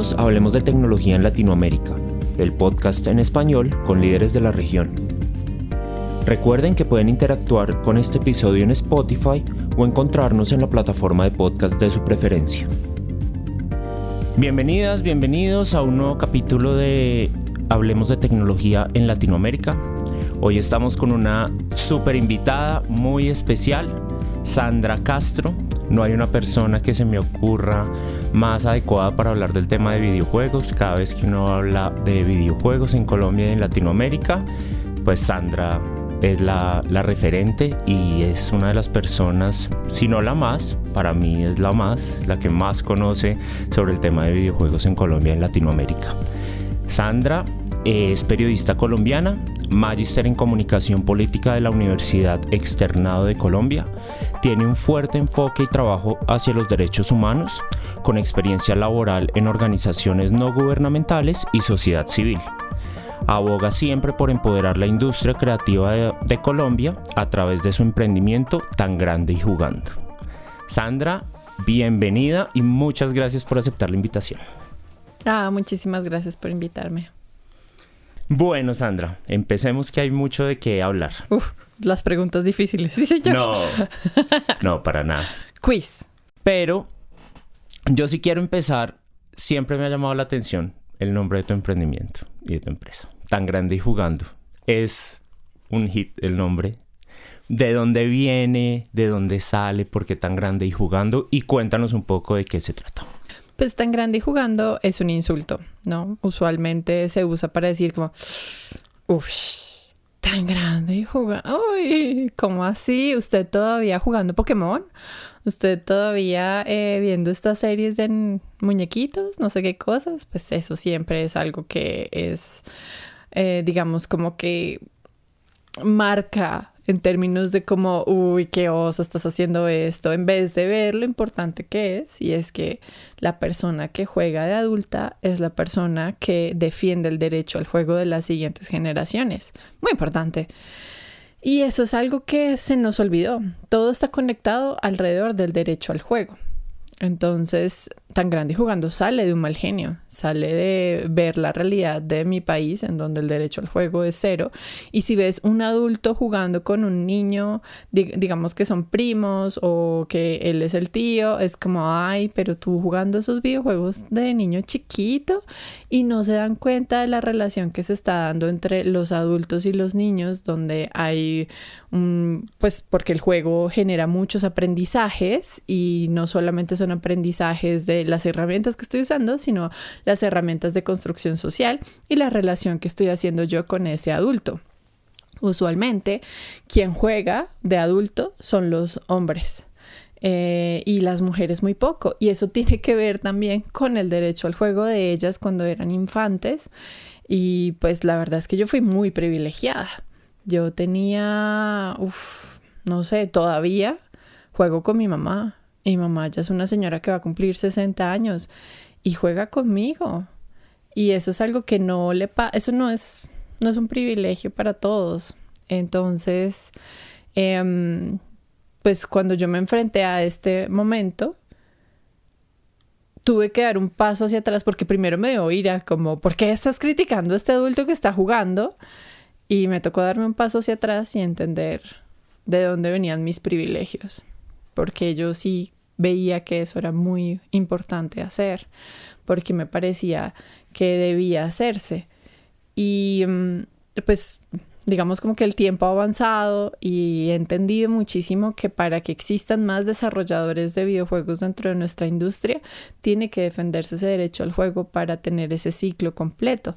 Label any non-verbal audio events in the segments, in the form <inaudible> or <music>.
Hablemos de Tecnología en Latinoamérica, el podcast en español con líderes de la región. Recuerden que pueden interactuar con este episodio en Spotify o encontrarnos en la plataforma de podcast de su preferencia. Bienvenidas, bienvenidos a un nuevo capítulo de Hablemos de Tecnología en Latinoamérica. Hoy estamos con una súper invitada muy especial, Sandra Castro. No hay una persona que se me ocurra más adecuada para hablar del tema de videojuegos. Cada vez que uno habla de videojuegos en Colombia y en Latinoamérica, pues Sandra es la, referente y es una de las personas, si no la más, para mí es la más, la que más conoce sobre el tema de videojuegos en Colombia y en Latinoamérica. Sandra es periodista colombiana, magíster en comunicación política de la Universidad Externado de Colombia. Tiene un fuerte enfoque y trabajo hacia los derechos humanos, con experiencia laboral en organizaciones no gubernamentales y sociedad civil. Aboga siempre por empoderar la industria creativa de, Colombia a través de su emprendimiento tan grande y jugando. Sandra, bienvenida y muchas gracias por aceptar la invitación. Ah, muchísimas gracias por invitarme. Bueno, Sandra, empecemos que hay mucho de qué hablar. Uf, las preguntas difíciles, <laughs> sí, señor. No, no, para nada. Quiz. Pero yo sí quiero empezar, siempre me ha llamado la atención el nombre de tu emprendimiento y de tu empresa. Tan grande y jugando. Es un hit el nombre. ¿De dónde viene? ¿De dónde sale? ¿Por qué tan grande y jugando? Y cuéntanos un poco de qué se trata. Pues tan grande y jugando es un insulto, ¿no? Usualmente se usa para decir como, uff, tan grande y jugando. Uy, ¿cómo así? ¿Usted todavía jugando Pokémon? ¿Usted todavía eh, viendo estas series de muñequitos? No sé qué cosas. Pues eso siempre es algo que es, eh, digamos, como que marca en términos de como, uy, qué oso estás haciendo esto, en vez de ver lo importante que es, y es que la persona que juega de adulta es la persona que defiende el derecho al juego de las siguientes generaciones. Muy importante. Y eso es algo que se nos olvidó. Todo está conectado alrededor del derecho al juego. Entonces, tan grande jugando sale de un mal genio, sale de ver la realidad de mi país en donde el derecho al juego es cero. Y si ves un adulto jugando con un niño, digamos que son primos o que él es el tío, es como, ay, pero tú jugando esos videojuegos de niño chiquito y no se dan cuenta de la relación que se está dando entre los adultos y los niños, donde hay un, pues porque el juego genera muchos aprendizajes y no solamente son aprendizajes de las herramientas que estoy usando, sino las herramientas de construcción social y la relación que estoy haciendo yo con ese adulto. Usualmente, quien juega de adulto son los hombres. Eh, y las mujeres muy poco. Y eso tiene que ver también con el derecho al juego de ellas cuando eran infantes. Y pues la verdad es que yo fui muy privilegiada. Yo tenía, uff, no sé, todavía juego con mi mamá. Mi mamá ya es una señora que va a cumplir 60 años y juega conmigo. Y eso es algo que no le pasa, eso no es, no es un privilegio para todos. Entonces, em, pues cuando yo me enfrenté a este momento, tuve que dar un paso hacia atrás porque primero me dio ira, como, ¿por qué estás criticando a este adulto que está jugando? Y me tocó darme un paso hacia atrás y entender de dónde venían mis privilegios porque yo sí veía que eso era muy importante hacer, porque me parecía que debía hacerse. Y mm, pues digamos como que el tiempo ha avanzado y he entendido muchísimo que para que existan más desarrolladores de videojuegos dentro de nuestra industria, tiene que defenderse ese derecho al juego para tener ese ciclo completo.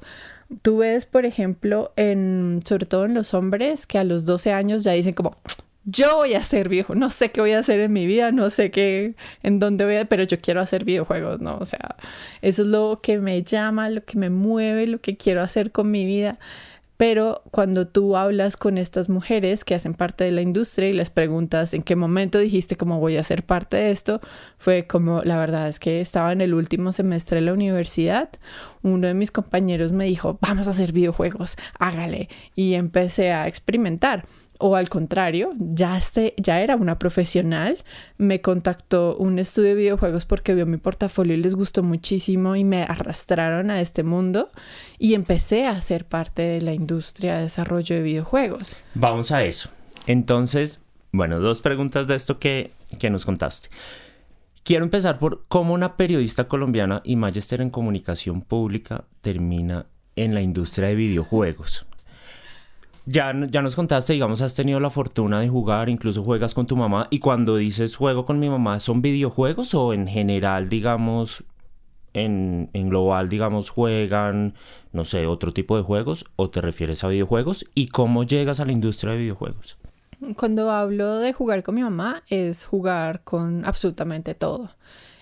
Tú ves, por ejemplo, en, sobre todo en los hombres, que a los 12 años ya dicen como, yo voy a ser viejo, no sé qué voy a hacer en mi vida, no sé qué, en dónde voy a, pero yo quiero hacer videojuegos, ¿no? O sea, eso es lo que me llama, lo que me mueve, lo que quiero hacer con mi vida. Pero cuando tú hablas con estas mujeres que hacen parte de la industria y les preguntas en qué momento dijiste cómo voy a ser parte de esto, fue como, la verdad es que estaba en el último semestre de la universidad, uno de mis compañeros me dijo, vamos a hacer videojuegos, hágale. Y empecé a experimentar. O al contrario, ya, este, ya era una profesional, me contactó un estudio de videojuegos porque vio mi portafolio y les gustó muchísimo y me arrastraron a este mundo y empecé a ser parte de la industria de desarrollo de videojuegos. Vamos a eso. Entonces, bueno, dos preguntas de esto que, que nos contaste. Quiero empezar por cómo una periodista colombiana y magister en comunicación pública termina en la industria de videojuegos. Ya, ya nos contaste, digamos, has tenido la fortuna de jugar, incluso juegas con tu mamá. Y cuando dices juego con mi mamá, ¿son videojuegos o en general, digamos, en, en, global, digamos, juegan, no sé, otro tipo de juegos? ¿O te refieres a videojuegos? ¿Y cómo llegas a la industria de videojuegos? Cuando hablo de jugar con mi mamá, es jugar con absolutamente todo.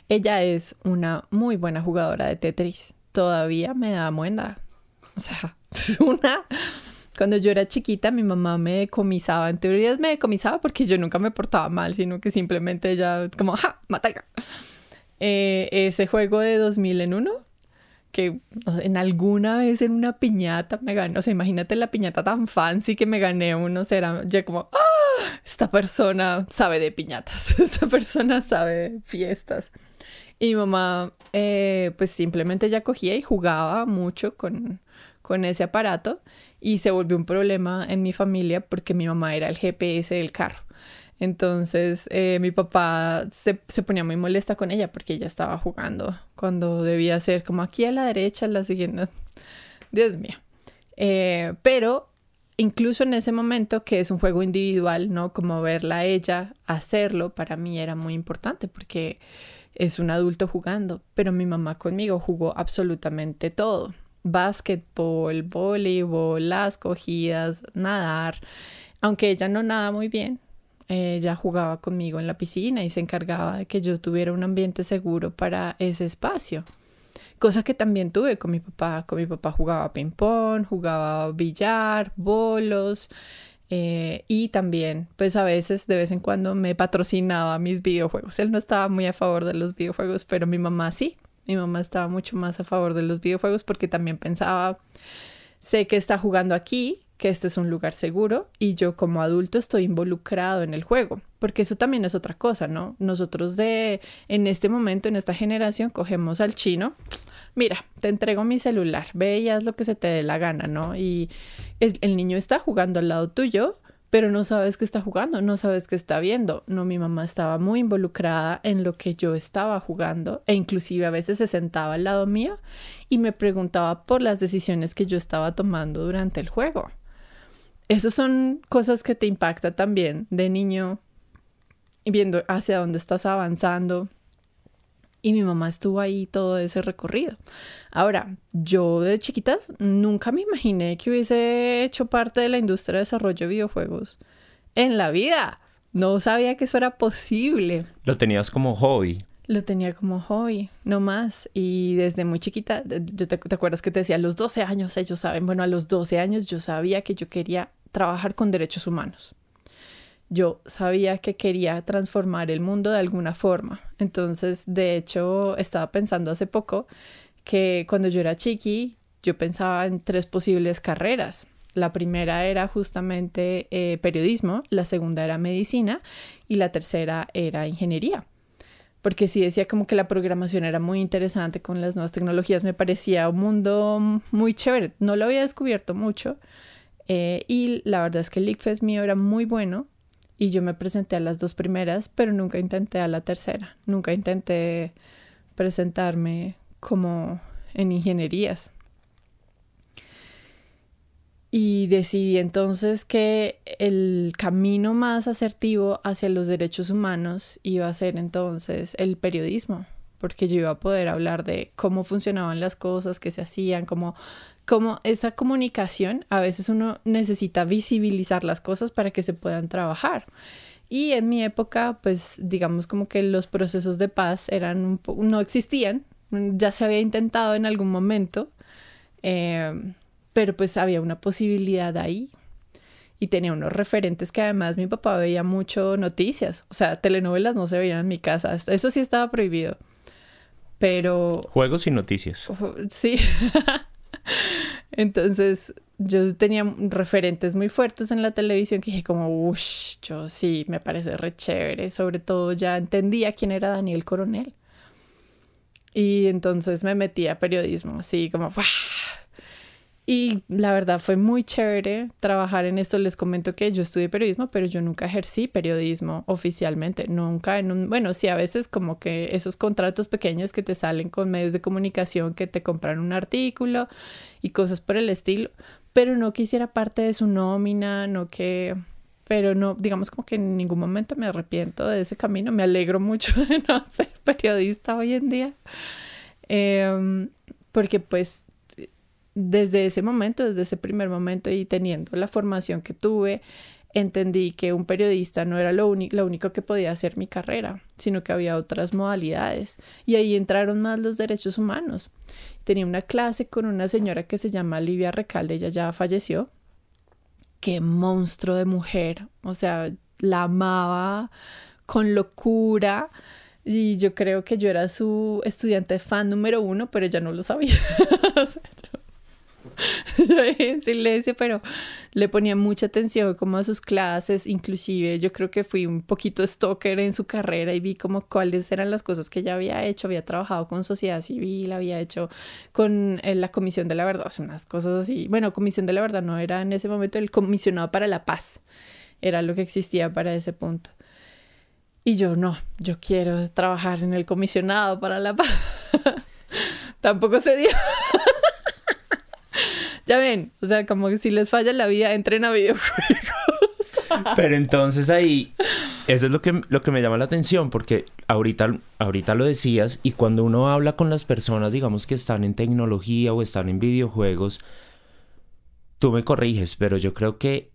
Ella es una muy buena jugadora de Tetris. Todavía me da muenda. O sea, <laughs> es una cuando yo era chiquita, mi mamá me decomisaba. En teoría me decomisaba porque yo nunca me portaba mal, sino que simplemente ella, como, ¡ja! ¡Mata! Eh, ese juego de 2000 en uno, que en alguna vez en una piñata me gané. O sea, imagínate la piñata tan fancy que me gané uno. Será yo como, ¡ah! Esta persona sabe de piñatas. <laughs> Esta persona sabe de fiestas. Y mi mamá, eh, pues simplemente ya cogía y jugaba mucho con, con ese aparato y se volvió un problema en mi familia porque mi mamá era el GPS del carro. Entonces eh, mi papá se, ponía muy molesta con ella porque ella estaba jugando cuando debía ser como aquí a la derecha, la siguiente. Dios mío. Eh, pero incluso en ese momento que es un juego individual, ¿no? Como verla a ella hacerlo, para mí era muy importante porque es un adulto jugando, pero mi mamá conmigo jugó absolutamente todo básquetbol, voleibol, las cogidas, nadar. Aunque ella no nada muy bien, ella jugaba conmigo en la piscina y se encargaba de que yo tuviera un ambiente seguro para ese espacio. Cosa que también tuve con mi papá. Con mi papá jugaba ping-pong, jugaba billar, bolos. Eh, y también, pues a veces, de vez en cuando, me patrocinaba mis videojuegos. Él no estaba muy a favor de los videojuegos, pero mi mamá sí. Mi mamá estaba mucho más a favor de los videojuegos porque también pensaba, sé que está jugando aquí, que este es un lugar seguro y yo como adulto estoy involucrado en el juego, porque eso también es otra cosa, ¿no? Nosotros de en este momento, en esta generación, cogemos al chino, mira, te entrego mi celular, ve y haz lo que se te dé la gana, ¿no? Y el niño está jugando al lado tuyo pero no sabes qué está jugando, no sabes qué está viendo. No, mi mamá estaba muy involucrada en lo que yo estaba jugando e inclusive a veces se sentaba al lado mío y me preguntaba por las decisiones que yo estaba tomando durante el juego. Esas son cosas que te impactan también de niño, viendo hacia dónde estás avanzando, y mi mamá estuvo ahí todo ese recorrido. Ahora, yo de chiquitas nunca me imaginé que hubiese hecho parte de la industria de desarrollo de videojuegos en la vida. No sabía que eso era posible. Lo tenías como hobby. Lo tenía como hobby, no más. Y desde muy chiquita, te, te acuerdas que te decía, a los 12 años, ellos saben, bueno, a los 12 años yo sabía que yo quería trabajar con derechos humanos yo sabía que quería transformar el mundo de alguna forma. Entonces, de hecho, estaba pensando hace poco que cuando yo era chiqui, yo pensaba en tres posibles carreras. La primera era justamente eh, periodismo, la segunda era medicina y la tercera era ingeniería. Porque sí decía como que la programación era muy interesante con las nuevas tecnologías, me parecía un mundo muy chévere. No lo había descubierto mucho eh, y la verdad es que el ICFES mío era muy bueno y yo me presenté a las dos primeras, pero nunca intenté a la tercera. Nunca intenté presentarme como en ingenierías. Y decidí entonces que el camino más asertivo hacia los derechos humanos iba a ser entonces el periodismo, porque yo iba a poder hablar de cómo funcionaban las cosas, qué se hacían, cómo como esa comunicación, a veces uno necesita visibilizar las cosas para que se puedan trabajar. Y en mi época, pues digamos como que los procesos de paz eran un no existían, ya se había intentado en algún momento, em, pero pues había una posibilidad ahí. Y tenía unos referentes que además mi papá veía mucho noticias, o sea, telenovelas no se veían en mi casa, eso sí estaba prohibido. Pero... Juegos y noticias. Sí. <laughs> Entonces, yo tenía referentes muy fuertes en la televisión que dije como, uff, yo sí, me parece re chévere. Sobre todo ya entendía quién era Daniel Coronel. Y entonces me metí a periodismo, así como, y la verdad fue muy chévere trabajar en esto. Les comento que yo estudié periodismo, pero yo nunca ejercí periodismo oficialmente. Nunca en un, bueno, sí, a veces como que esos contratos pequeños que te salen con medios de comunicación que te compran un artículo y cosas por el estilo, pero no quisiera parte de su nómina, no que, pero no, digamos como que en ningún momento me arrepiento de ese camino. Me alegro mucho <laughs> de no ser periodista hoy en día. Em, porque pues desde ese momento, desde ese primer momento y teniendo la formación que tuve, entendí que un periodista no era lo, único que podía hacer mi carrera, sino que había otras modalidades. Y ahí entraron más los derechos humanos. Tenía una clase con una señora que se llama Livia Recalde, ella ya falleció. Qué monstruo de mujer. O sea, la amaba con locura. Y yo creo que yo era su estudiante fan número uno, pero ella no lo sabía. <laughs> o sea, en silencio, pero le ponía mucha atención como a sus clases, inclusive yo creo que fui un poquito stalker en su carrera y vi como cuáles eran las cosas que ella había hecho, había trabajado con sociedad civil, había hecho con eh, la Comisión de la Verdad, o unas cosas así. Bueno, Comisión de la Verdad no era en ese momento el comisionado para la paz, era lo que existía para ese punto. Y yo no, yo quiero trabajar en el comisionado para la paz. <laughs> Tampoco se dio. Ya ven, o sea, como que si les falla la vida, entren a videojuegos. <laughs> Pero entonces ahí, eso es lo que, lo que me llama la atención, porque ahorita, ahorita lo decías, y cuando uno habla con las personas, digamos que están en tecnología o están en videojuegos, tú me corriges, pero yo creo que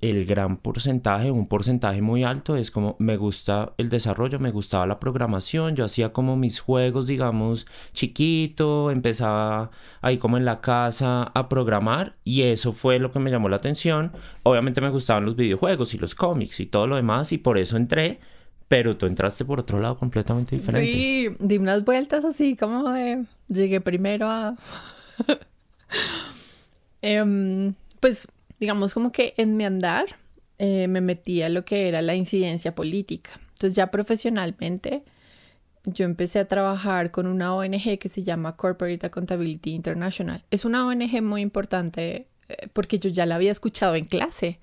el gran porcentaje, un porcentaje muy alto, es como me gusta el desarrollo, me gustaba la programación, yo hacía como mis juegos, digamos, chiquito, empezaba ahí como en la casa a programar y eso fue lo que me llamó la atención. Obviamente me gustaban los videojuegos y los cómics y todo lo demás y por eso entré, pero tú entraste por otro lado completamente diferente. Sí, di unas vueltas así como de llegué primero a... <laughs> Em, pues digamos como que en mi andar eh, me metí a lo que era la incidencia política. Entonces ya profesionalmente yo empecé a trabajar con una ONG que se llama Corporate Accountability International. Es una ONG muy importante eh, porque yo ya la había escuchado en clase.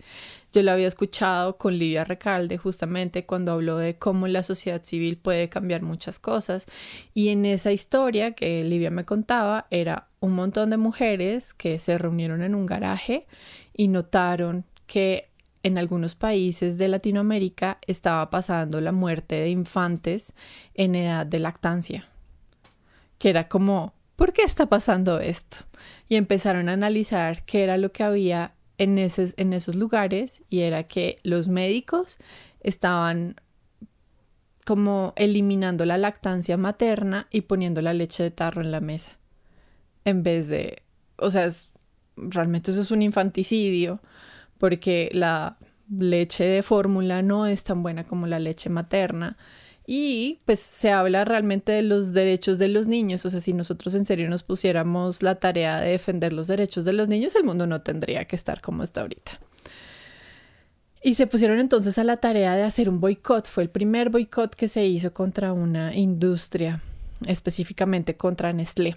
Yo la había escuchado con Livia Recalde justamente cuando habló de cómo la sociedad civil puede cambiar muchas cosas. Y en esa historia que Livia me contaba era un montón de mujeres que se reunieron en un garaje y notaron que en algunos países de Latinoamérica estaba pasando la muerte de infantes en edad de lactancia, que era como, ¿por qué está pasando esto? Y empezaron a analizar qué era lo que había en, en esos lugares y era que los médicos estaban como eliminando la lactancia materna y poniendo la leche de tarro en la mesa. En vez de, o sea, realmente eso es un infanticidio porque la leche de fórmula no es tan buena como la leche materna. Y pues se habla realmente de los derechos de los niños, o sea, si nosotros en serio nos pusiéramos la tarea de defender los derechos de los niños, el mundo no tendría que estar como está ahorita. Y se pusieron entonces a la tarea de hacer un boicot, fue el primer boicot que se hizo contra una industria, específicamente contra Nestlé.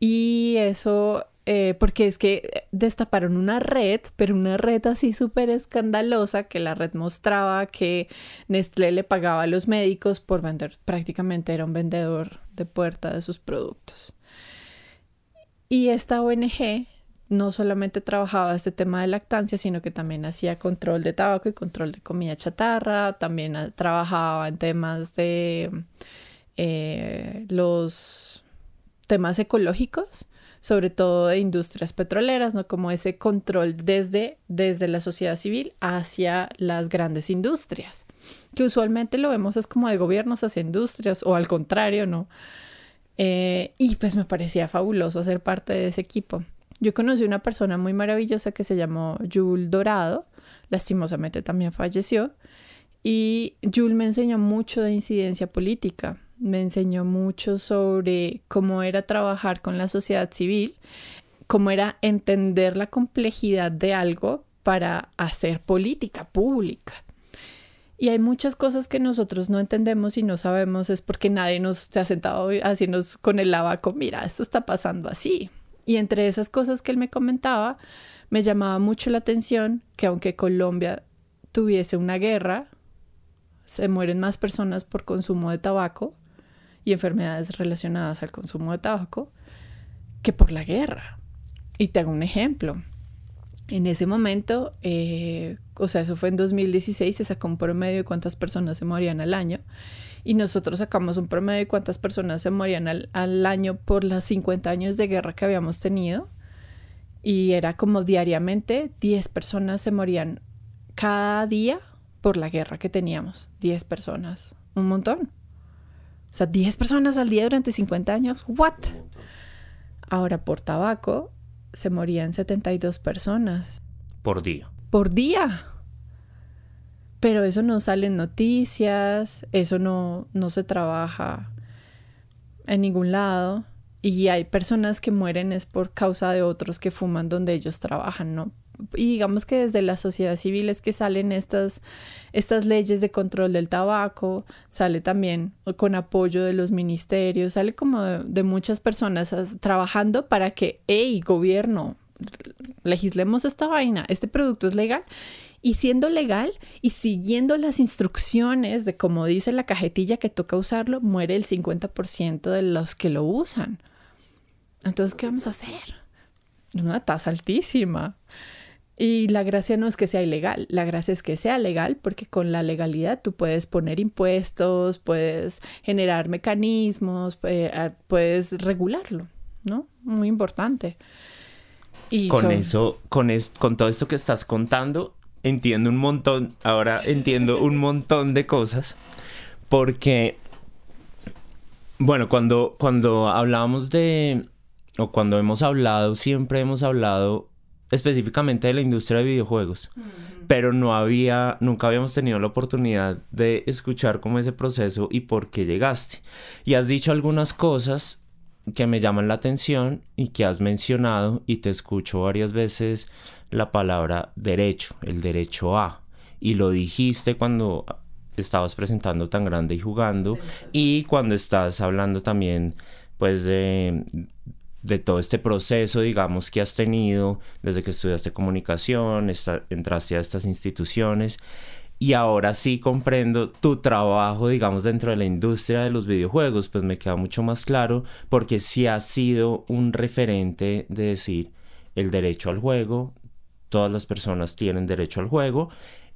Y eso eh, porque es que destaparon una red, pero una red así súper escandalosa, que la red mostraba que Nestlé le pagaba a los médicos por vender, prácticamente era un vendedor de puerta de sus productos. Y esta ONG no solamente trabajaba este tema de lactancia, sino que también hacía control de tabaco y control de comida chatarra, también ah, trabajaba en temas de eh, los temas ecológicos sobre todo de industrias petroleras, ¿no? Como ese control desde, desde la sociedad civil hacia las grandes industrias, que usualmente lo vemos es como de gobiernos hacia industrias o al contrario, ¿no? Eh, y pues me parecía fabuloso ser parte de ese equipo. Yo conocí una persona muy maravillosa que se llamó Jules Dorado, lastimosamente también falleció, y Jules me enseñó mucho de incidencia política me enseñó mucho sobre cómo era trabajar con la sociedad civil, cómo era entender la complejidad de algo para hacer política pública. Y hay muchas cosas que nosotros no entendemos y no sabemos es porque nadie nos ha sentado haciéndonos con el lavaco, mira, esto está pasando así. Y entre esas cosas que él me comentaba, me llamaba mucho la atención que aunque Colombia tuviese una guerra, se mueren más personas por consumo de tabaco y enfermedades relacionadas al consumo de tabaco que por la guerra. Y te hago un ejemplo. En ese momento, eh, o sea, eso fue en 2016, se sacó un promedio de cuántas personas se morían al año. Y nosotros sacamos un promedio de cuántas personas se morían al, al año por los 50 años de guerra que habíamos tenido. Y era como diariamente 10 personas se morían cada día por la guerra que teníamos. 10 personas. Un montón. O sea, 10 personas al día durante 50 años. ¿What? Ahora por tabaco se morían 72 personas. Por día. Por día. Pero eso no sale en noticias, eso no, no se trabaja en ningún lado. Y hay personas que mueren es por causa de otros que fuman donde ellos trabajan, ¿no? y digamos que desde la sociedad civil es que salen estas, estas leyes de control del tabaco, sale también con apoyo de los ministerios, sale como de, muchas personas trabajando para que, hey, gobierno, legislemos esta vaina, este producto es legal. Y siendo legal y siguiendo las instrucciones de como dice la cajetilla que toca usarlo, muere el 50% de los que lo usan. Entonces, ¿qué vamos a hacer? Una tasa altísima. Y la gracia no es que sea ilegal, la gracia es que sea legal porque con la legalidad tú puedes poner impuestos, puedes generar mecanismos, eh, puedes regularlo, ¿no? Muy importante. Y con eso, con, con todo esto que estás contando, entiendo un montón, ahora entiendo un montón de cosas porque, bueno, cuando, cuando hablábamos de, o cuando hemos hablado, siempre hemos hablado específicamente de la industria de videojuegos, pero no había, nunca habíamos tenido la oportunidad de escuchar cómo ese proceso y por qué llegaste. Y has dicho algunas cosas que me llaman la atención y que has mencionado y te escucho varias veces la palabra derecho, el derecho a. Y lo dijiste cuando estabas presentando tan grande y jugando y cuando estás hablando también pues de, de todo este proceso, digamos, que has tenido desde que estudiaste comunicación, entraste a estas instituciones. Y ahora sí comprendo tu trabajo, digamos, dentro de la industria de los videojuegos, pues me queda mucho más claro porque sí has sido un referente de decir el derecho al juego, todas las personas tienen derecho al juego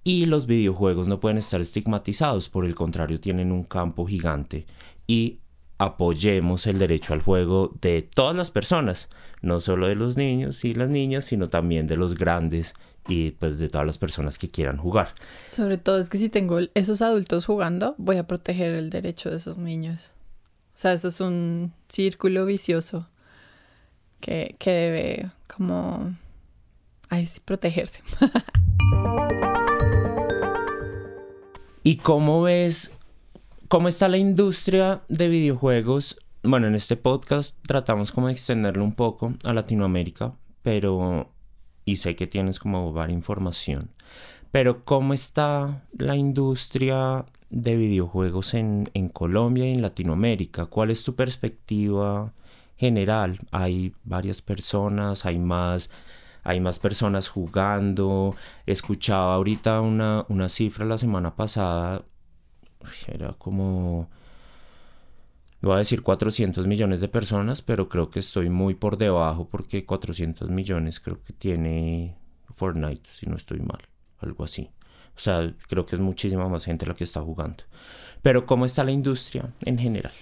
y los videojuegos no pueden estar estigmatizados, por el contrario, tienen un campo gigante. Y apoyemos el derecho al juego de todas las personas, no solo de los niños y las niñas, sino también de los grandes y pues de todas las personas que quieran jugar. Sobre todo es que si tengo esos adultos jugando, voy a proteger el derecho de esos niños. O sea, eso es un círculo vicioso que, que debe como ay, sí, protegerse. <laughs> ¿Y cómo ves ¿Cómo está la industria de videojuegos? Bueno, en este podcast tratamos como de extenderlo un poco a Latinoamérica, pero... Y sé que tienes como varias información. Pero ¿cómo está la industria de videojuegos en, en Colombia y en Latinoamérica? ¿Cuál es tu perspectiva general? Hay varias personas, hay más hay más personas jugando. Escuchaba ahorita una, una cifra la semana pasada era como, voy a decir 400 millones de personas, pero creo que estoy muy por debajo porque 400 millones creo que tiene Fortnite, si no estoy mal, algo así. O sea, creo que es muchísima más gente la que está jugando. Pero ¿cómo está la industria en general?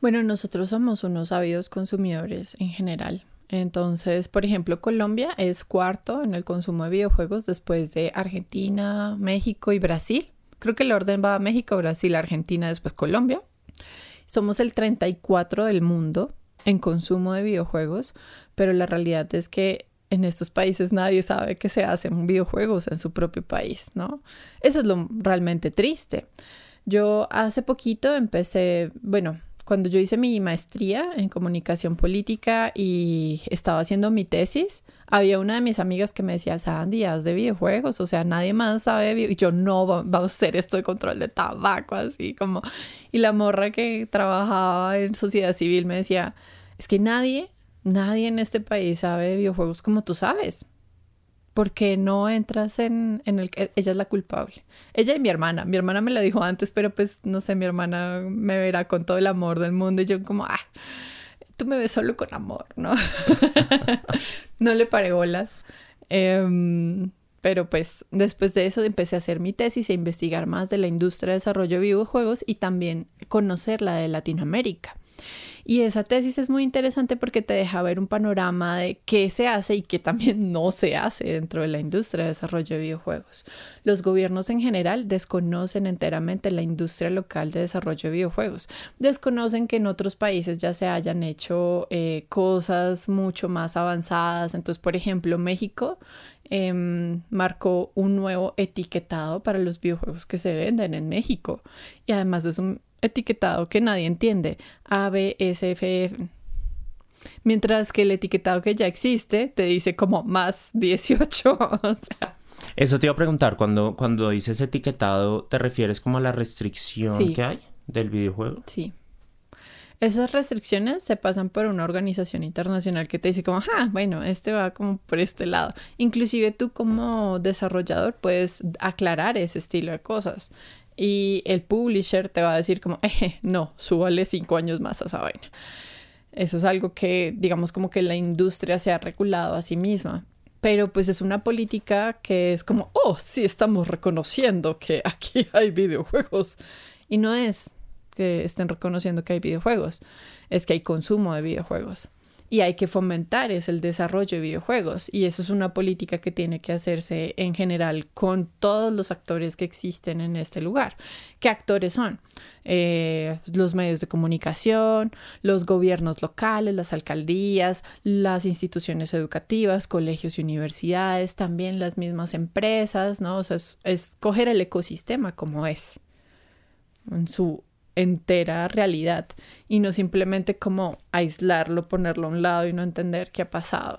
Bueno, nosotros somos unos ávidos consumidores en general. Entonces, por ejemplo, Colombia es cuarto en el consumo de videojuegos después de Argentina, México y Brasil. Creo que el orden va a México, Brasil, Argentina, después Colombia. Somos el 34 del mundo en consumo de videojuegos, pero la realidad es que en estos países nadie sabe que se hacen videojuegos en su propio país, ¿no? Eso es lo realmente triste. Yo hace poquito empecé, bueno, cuando yo hice mi maestría en comunicación política y estaba haciendo mi tesis, había una de mis amigas que me decía, Sandy, haz de videojuegos, o sea, nadie más sabe, y yo no, vamos a hacer esto de control de tabaco, así como, y la morra que trabajaba en sociedad civil me decía, es que nadie, nadie en este país sabe de videojuegos como tú sabes, porque no entras en, en el ella es la culpable. Ella y mi hermana. Mi hermana me lo dijo antes, pero pues no sé, mi hermana me verá con todo el amor del mundo y yo como, ah, tú me ves solo con amor, ¿no? <laughs> no le paré bolas. Em, pero pues después de eso empecé a hacer mi tesis e investigar más de la industria de desarrollo de videojuegos y también conocer la de Latinoamérica. Y esa tesis es muy interesante porque te deja ver un panorama de qué se hace y qué también no se hace dentro de la industria de desarrollo de videojuegos. Los gobiernos en general desconocen enteramente la industria local de desarrollo de videojuegos. Desconocen que en otros países ya se hayan hecho eh, cosas mucho más avanzadas. Entonces, por ejemplo, México em, marcó un nuevo etiquetado para los videojuegos que se venden en México. Y además es un etiquetado que nadie entiende, A, B, S, F, F. Mientras que el etiquetado que ya existe te dice como más 18. <laughs> Eso te iba a preguntar, cuando, cuando dices etiquetado, ¿te refieres como a la restricción que hay del videojuego? Sí. Esas restricciones se pasan por una organización internacional que te dice como, ah, bueno, este va como por este lado. Inclusive tú como desarrollador puedes aclarar ese estilo de cosas y el publisher te va a decir como, eh, no, súbale cinco años más a esa vaina. Eso es algo que, digamos, como que la industria se ha regulado a sí misma. Pero pues es una política que es como, oh, sí, estamos reconociendo que aquí hay videojuegos. Y no es que estén reconociendo que hay videojuegos, es que hay consumo de videojuegos y hay que fomentar es el desarrollo de videojuegos y eso es una política que tiene que hacerse en general con todos los actores que existen en este lugar. ¿Qué actores son? Eh, los medios de comunicación, los gobiernos locales, las alcaldías, las instituciones educativas, colegios y universidades, también las mismas empresas, ¿no? O sea, es, es coger el ecosistema como es en su entera realidad y no simplemente como aislarlo, ponerlo a un lado y no entender qué ha pasado.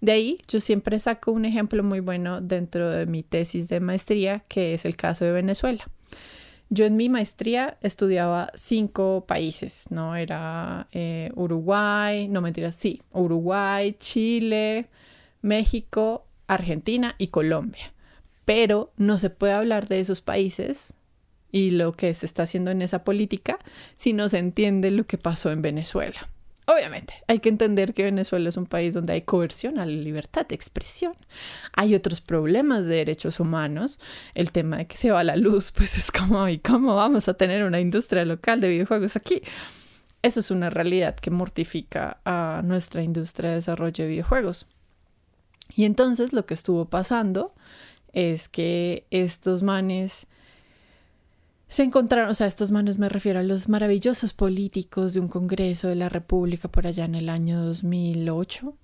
De ahí yo siempre saco un ejemplo muy bueno dentro de mi tesis de maestría, que es el caso de Venezuela. Yo en mi maestría estudiaba cinco países, ¿no? Era eh, Uruguay, no mentiras, sí, Uruguay, Chile, México, Argentina y Colombia. Pero no se puede hablar de esos países y lo que se está haciendo en esa política si no se entiende lo que pasó en Venezuela. Obviamente, hay que entender que Venezuela es un país donde hay coerción a la libertad de expresión. Hay otros problemas de derechos humanos. El tema de que se va la luz, <laughs> pues es como, ¿y cómo vamos a tener una industria local de videojuegos aquí? Eso es una realidad que mortifica a nuestra industria de desarrollo de videojuegos. Y entonces lo que estuvo pasando es que estos manes se encontraron, o sea, estos manos me refiero a los maravillosos políticos de un Congreso de la República por allá en el año 2008.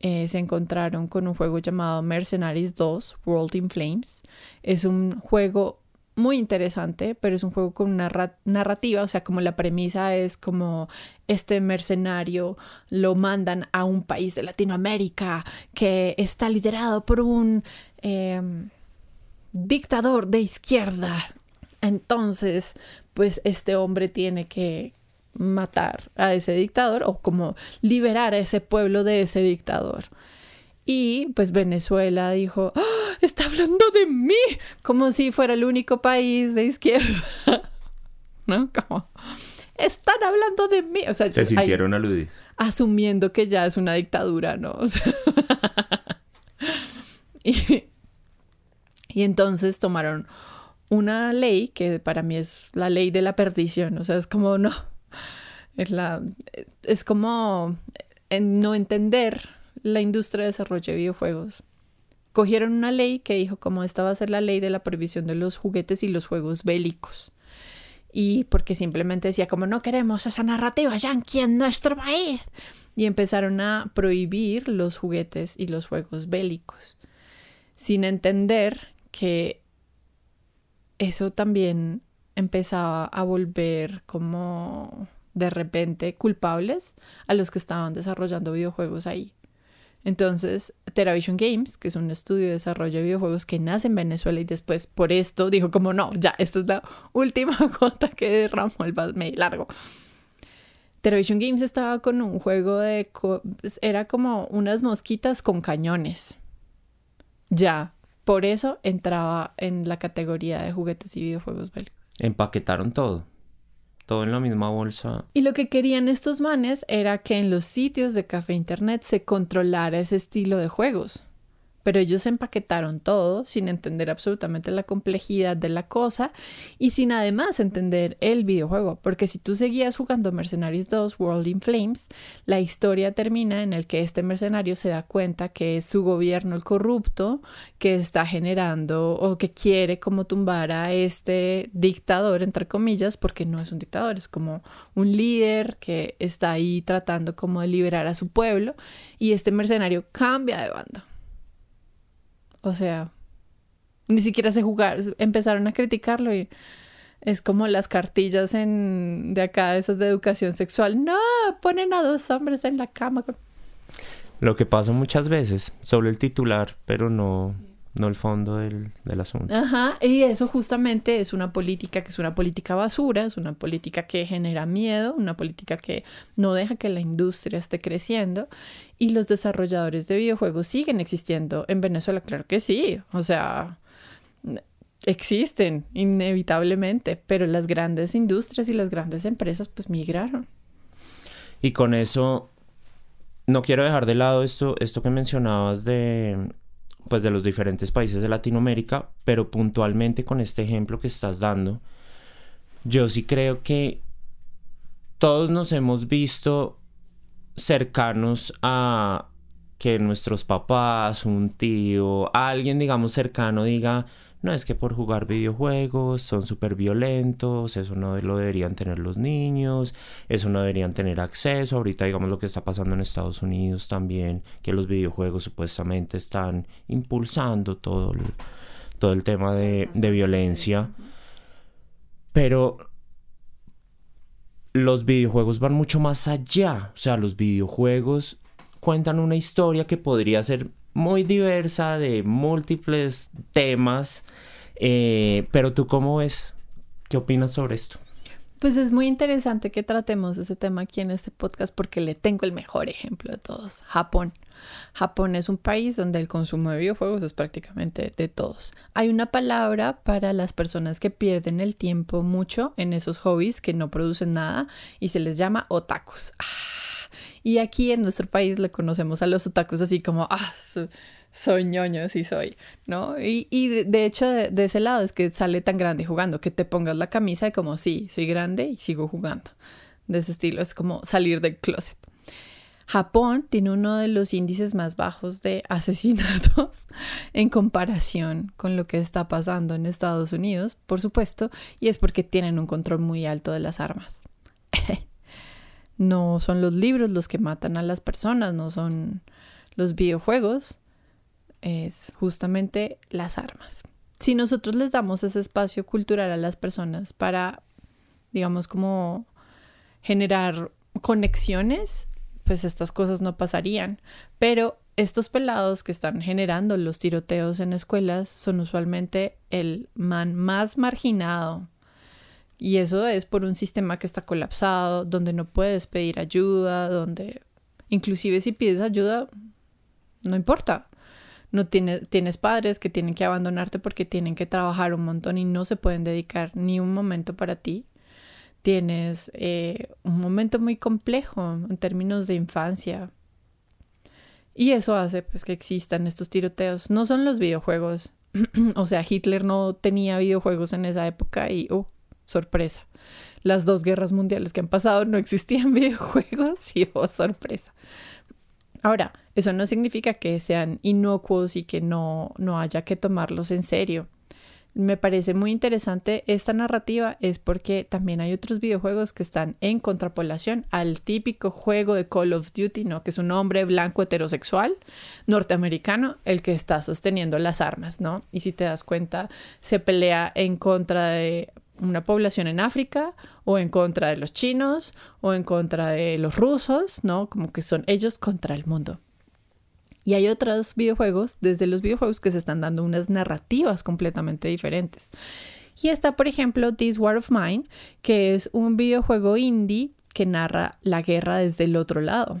Eh, se encontraron con un juego llamado Mercenaries 2, World in Flames. Es un juego muy interesante, pero es un juego con una narrativa, o sea, como la premisa es como este mercenario lo mandan a un país de Latinoamérica que está liderado por un em, dictador de izquierda entonces, pues este hombre tiene que matar a ese dictador o como liberar a ese pueblo de ese dictador. Y pues Venezuela dijo, ¡Ah! está hablando de mí, como si fuera el único país de izquierda. <laughs> ¿No? Como, están hablando de mí. O sea, se sintieron aludidos. Asumiendo que ya es una dictadura, ¿no? <laughs> y, y entonces tomaron una ley que para mí es la ley de la perdición, o sea, es como no, es la, es como en no entender la industria de desarrollo de videojuegos. Cogieron una ley que dijo como esta va a ser la ley de la prohibición de los juguetes y los juegos bélicos. Y porque simplemente decía como no queremos esa narrativa yankee en nuestro país. Y empezaron a prohibir los juguetes y los juegos bélicos. Sin entender que eso también empezaba a volver como de repente culpables a los que estaban desarrollando videojuegos ahí. Entonces, TeraVision Games, que es un estudio de desarrollo de videojuegos que nace en Venezuela y después por esto dijo como no, ya, esta es la última <laughs> gota que derramó el vaso largo. TeraVision Games estaba con un juego de... Pues, era como unas mosquitas con cañones. Ya, por eso entraba en la categoría de juguetes y videojuegos bélicos. Empaquetaron todo todo en la misma bolsa. Y lo que querían estos manes era que en los sitios de café internet se controlara ese estilo de juegos pero ellos empaquetaron todo sin entender absolutamente la complejidad de la cosa y sin además entender el videojuego, porque si tú seguías jugando Mercenaries 2 World in Flames, la historia termina en el que este mercenario se da cuenta que es su gobierno el corrupto que está generando o que quiere como tumbar a este dictador entre comillas, porque no es un dictador, es como un líder que está ahí tratando como de liberar a su pueblo y este mercenario cambia de banda o sea, ni siquiera sé jugar. Empezaron a criticarlo y es como las cartillas en, de acá, esas de educación sexual. No, ponen a dos hombres en la cama. Lo que pasa muchas veces, solo el titular, pero no, no el fondo del, del, asunto. Ajá, y eso justamente es una política que es una política basura, es una política que genera miedo, una política que no deja que la industria esté creciendo y los desarrolladores de videojuegos siguen existiendo en Venezuela, claro que sí, o sea, existen inevitablemente, pero las grandes industrias y las grandes empresas pues migraron. Y con eso no quiero dejar de lado esto, esto que mencionabas de pues de los diferentes países de Latinoamérica, pero puntualmente con este ejemplo que estás dando, yo sí creo que todos nos hemos visto cercanos a que nuestros papás, un tío, alguien digamos cercano diga, no es que por jugar videojuegos son súper violentos, eso no lo deberían tener los niños, eso no deberían tener acceso. Ahorita digamos lo que está pasando en Estados Unidos también, que los videojuegos supuestamente están impulsando todo el, todo el tema de, de violencia. Pero los videojuegos van mucho más allá. O sea, los videojuegos cuentan una historia que podría ser muy diversa, de múltiples temas. Eh, pero tú cómo ves? ¿Qué opinas sobre esto? Pues es muy interesante que tratemos ese tema aquí en este podcast porque le tengo el mejor ejemplo de todos, Japón. Japón es un país donde el consumo de videojuegos es prácticamente de todos. Hay una palabra para las personas que pierden el tiempo mucho en esos hobbies que no producen nada y se les llama otakus. Ah y aquí en nuestro país le conocemos a los otakus así como, ah, soy ñoño, sí soy, ¿no? Y, de, hecho de, ese lado es que sale tan grande jugando, que te pongas la camisa y como, sí, soy grande y sigo jugando. De ese estilo, es como salir del closet. Japón tiene uno de los índices más bajos de <laughs> asesinatos en comparación con lo que está pasando en Estados Unidos, por supuesto, y es porque tienen un control muy alto de las armas. <laughs> No son los libros los que matan a las personas, no son los videojuegos, es justamente las armas. Si nosotros les damos ese espacio cultural a las personas para, digamos, como generar conexiones, pues estas cosas no pasarían. Pero estos pelados que están generando los tiroteos en escuelas son usualmente el man más marginado y eso es por un sistema que está colapsado, donde no puedes pedir ayuda, donde inclusive si pides ayuda, no importa. No tienes, tienes padres que tienen que abandonarte porque tienen que trabajar un montón y no se pueden dedicar ni un momento para ti. Tienes eh, un momento muy complejo en términos de infancia. Y eso hace pues, que existan estos tiroteos. No son los videojuegos. <clears throat> o sea, Hitler no tenía videojuegos en esa época y uh, sorpresa. Las dos guerras mundiales que han pasado no existían <laughs> videojuegos y oh, sorpresa. Ahora, eso no significa que sean inocuos y que no, no haya que tomarlos en serio. Me parece muy interesante esta narrativa es porque también hay otros videojuegos que están en contrapolación al típico juego de Call of Duty, ¿no? Que es un hombre blanco heterosexual norteamericano el que está sosteniendo las armas, ¿no? Y si te das cuenta, se pelea en contra de una población en África o en contra de los chinos o en contra de los rusos, ¿no? Como que son ellos contra el mundo. Y hay otros videojuegos, desde los videojuegos, que se están dando unas narrativas completamente diferentes. Y está, por ejemplo, This War of Mine, que es un videojuego indie que narra la guerra desde el otro lado.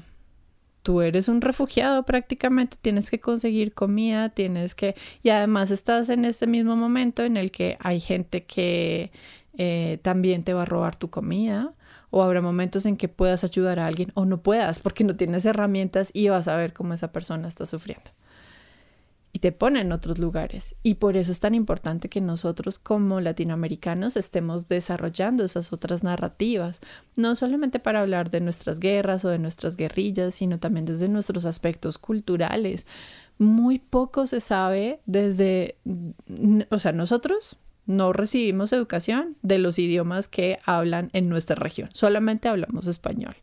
Tú eres un refugiado prácticamente, tienes que conseguir comida, tienes que... Y además estás en este mismo momento en el que hay gente que eh, también te va a robar tu comida o habrá momentos en que puedas ayudar a alguien o no puedas porque no tienes herramientas y vas a ver cómo esa persona está sufriendo. Y te pone en otros lugares. Y por eso es tan importante que nosotros como latinoamericanos estemos desarrollando esas otras narrativas, no solamente para hablar de nuestras guerras o de nuestras guerrillas, sino también desde nuestros aspectos culturales. Muy poco se sabe desde, o sea, nosotros no recibimos educación de los idiomas que hablan en nuestra región, solamente hablamos español.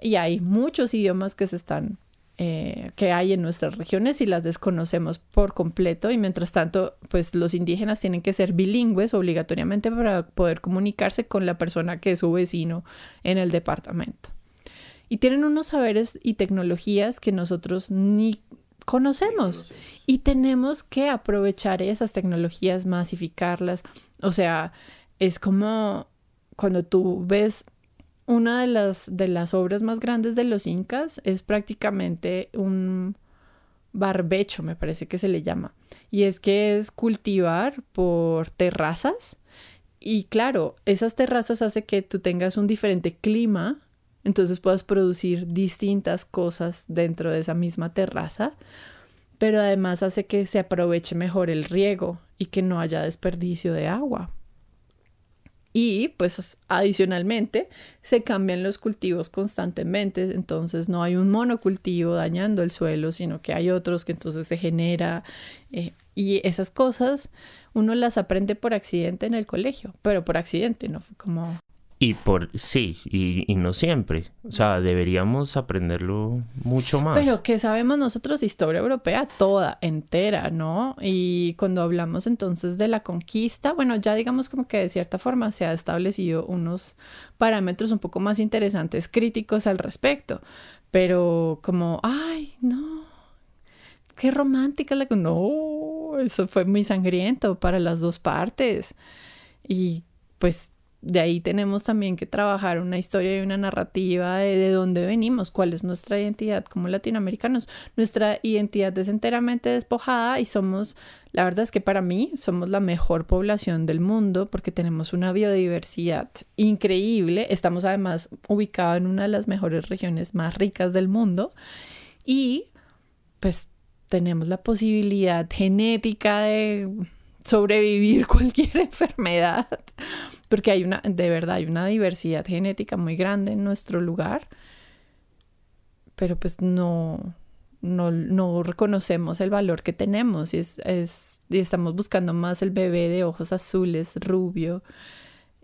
Y hay muchos idiomas que se están eh, que hay en nuestras regiones y las desconocemos por completo y mientras tanto pues los indígenas tienen que ser bilingües obligatoriamente para poder comunicarse con la persona que es su vecino en el departamento. Y tienen unos saberes y tecnologías que nosotros ni conocemos y tenemos que aprovechar esas tecnologías, masificarlas. O sea, es como cuando tú ves una de las, de las obras más grandes de los incas, es prácticamente un barbecho, me parece que se le llama. Y es que es cultivar por terrazas. Y claro, esas terrazas hace que tú tengas un diferente clima entonces puedes producir distintas cosas dentro de esa misma terraza, pero además hace que se aproveche mejor el riego y que no haya desperdicio de agua. Y pues adicionalmente se cambian los cultivos constantemente, entonces no hay un monocultivo dañando el suelo, sino que hay otros que entonces se genera. Eh, y esas cosas uno las aprende por accidente en el colegio, pero por accidente, no fue como y por sí, y, no siempre. O sea, deberíamos aprenderlo mucho más. Pero que sabemos nosotros historia europea toda, entera, ¿no? Y cuando hablamos entonces de la conquista, bueno, ya digamos como que de cierta forma se ha establecido unos parámetros un poco más interesantes, críticos al respecto. Pero como, ay, no, qué romántica la... No, eso fue muy sangriento para las dos partes. Y pues de ahí tenemos también que trabajar una historia y una narrativa de, dónde venimos, cuál es nuestra identidad como latinoamericanos. Nuestra identidad es enteramente despojada y somos, la verdad es que para mí somos la mejor población del mundo porque tenemos una biodiversidad increíble. Estamos además ubicados en una de las mejores regiones más ricas del mundo y pues tenemos la posibilidad genética de sobrevivir <laughs> cualquier enfermedad, porque hay una, de verdad, hay una diversidad genética muy grande en nuestro lugar, pero pues no, no, reconocemos el valor que tenemos y, es, y estamos buscando más el bebé de ojos azules, rubio,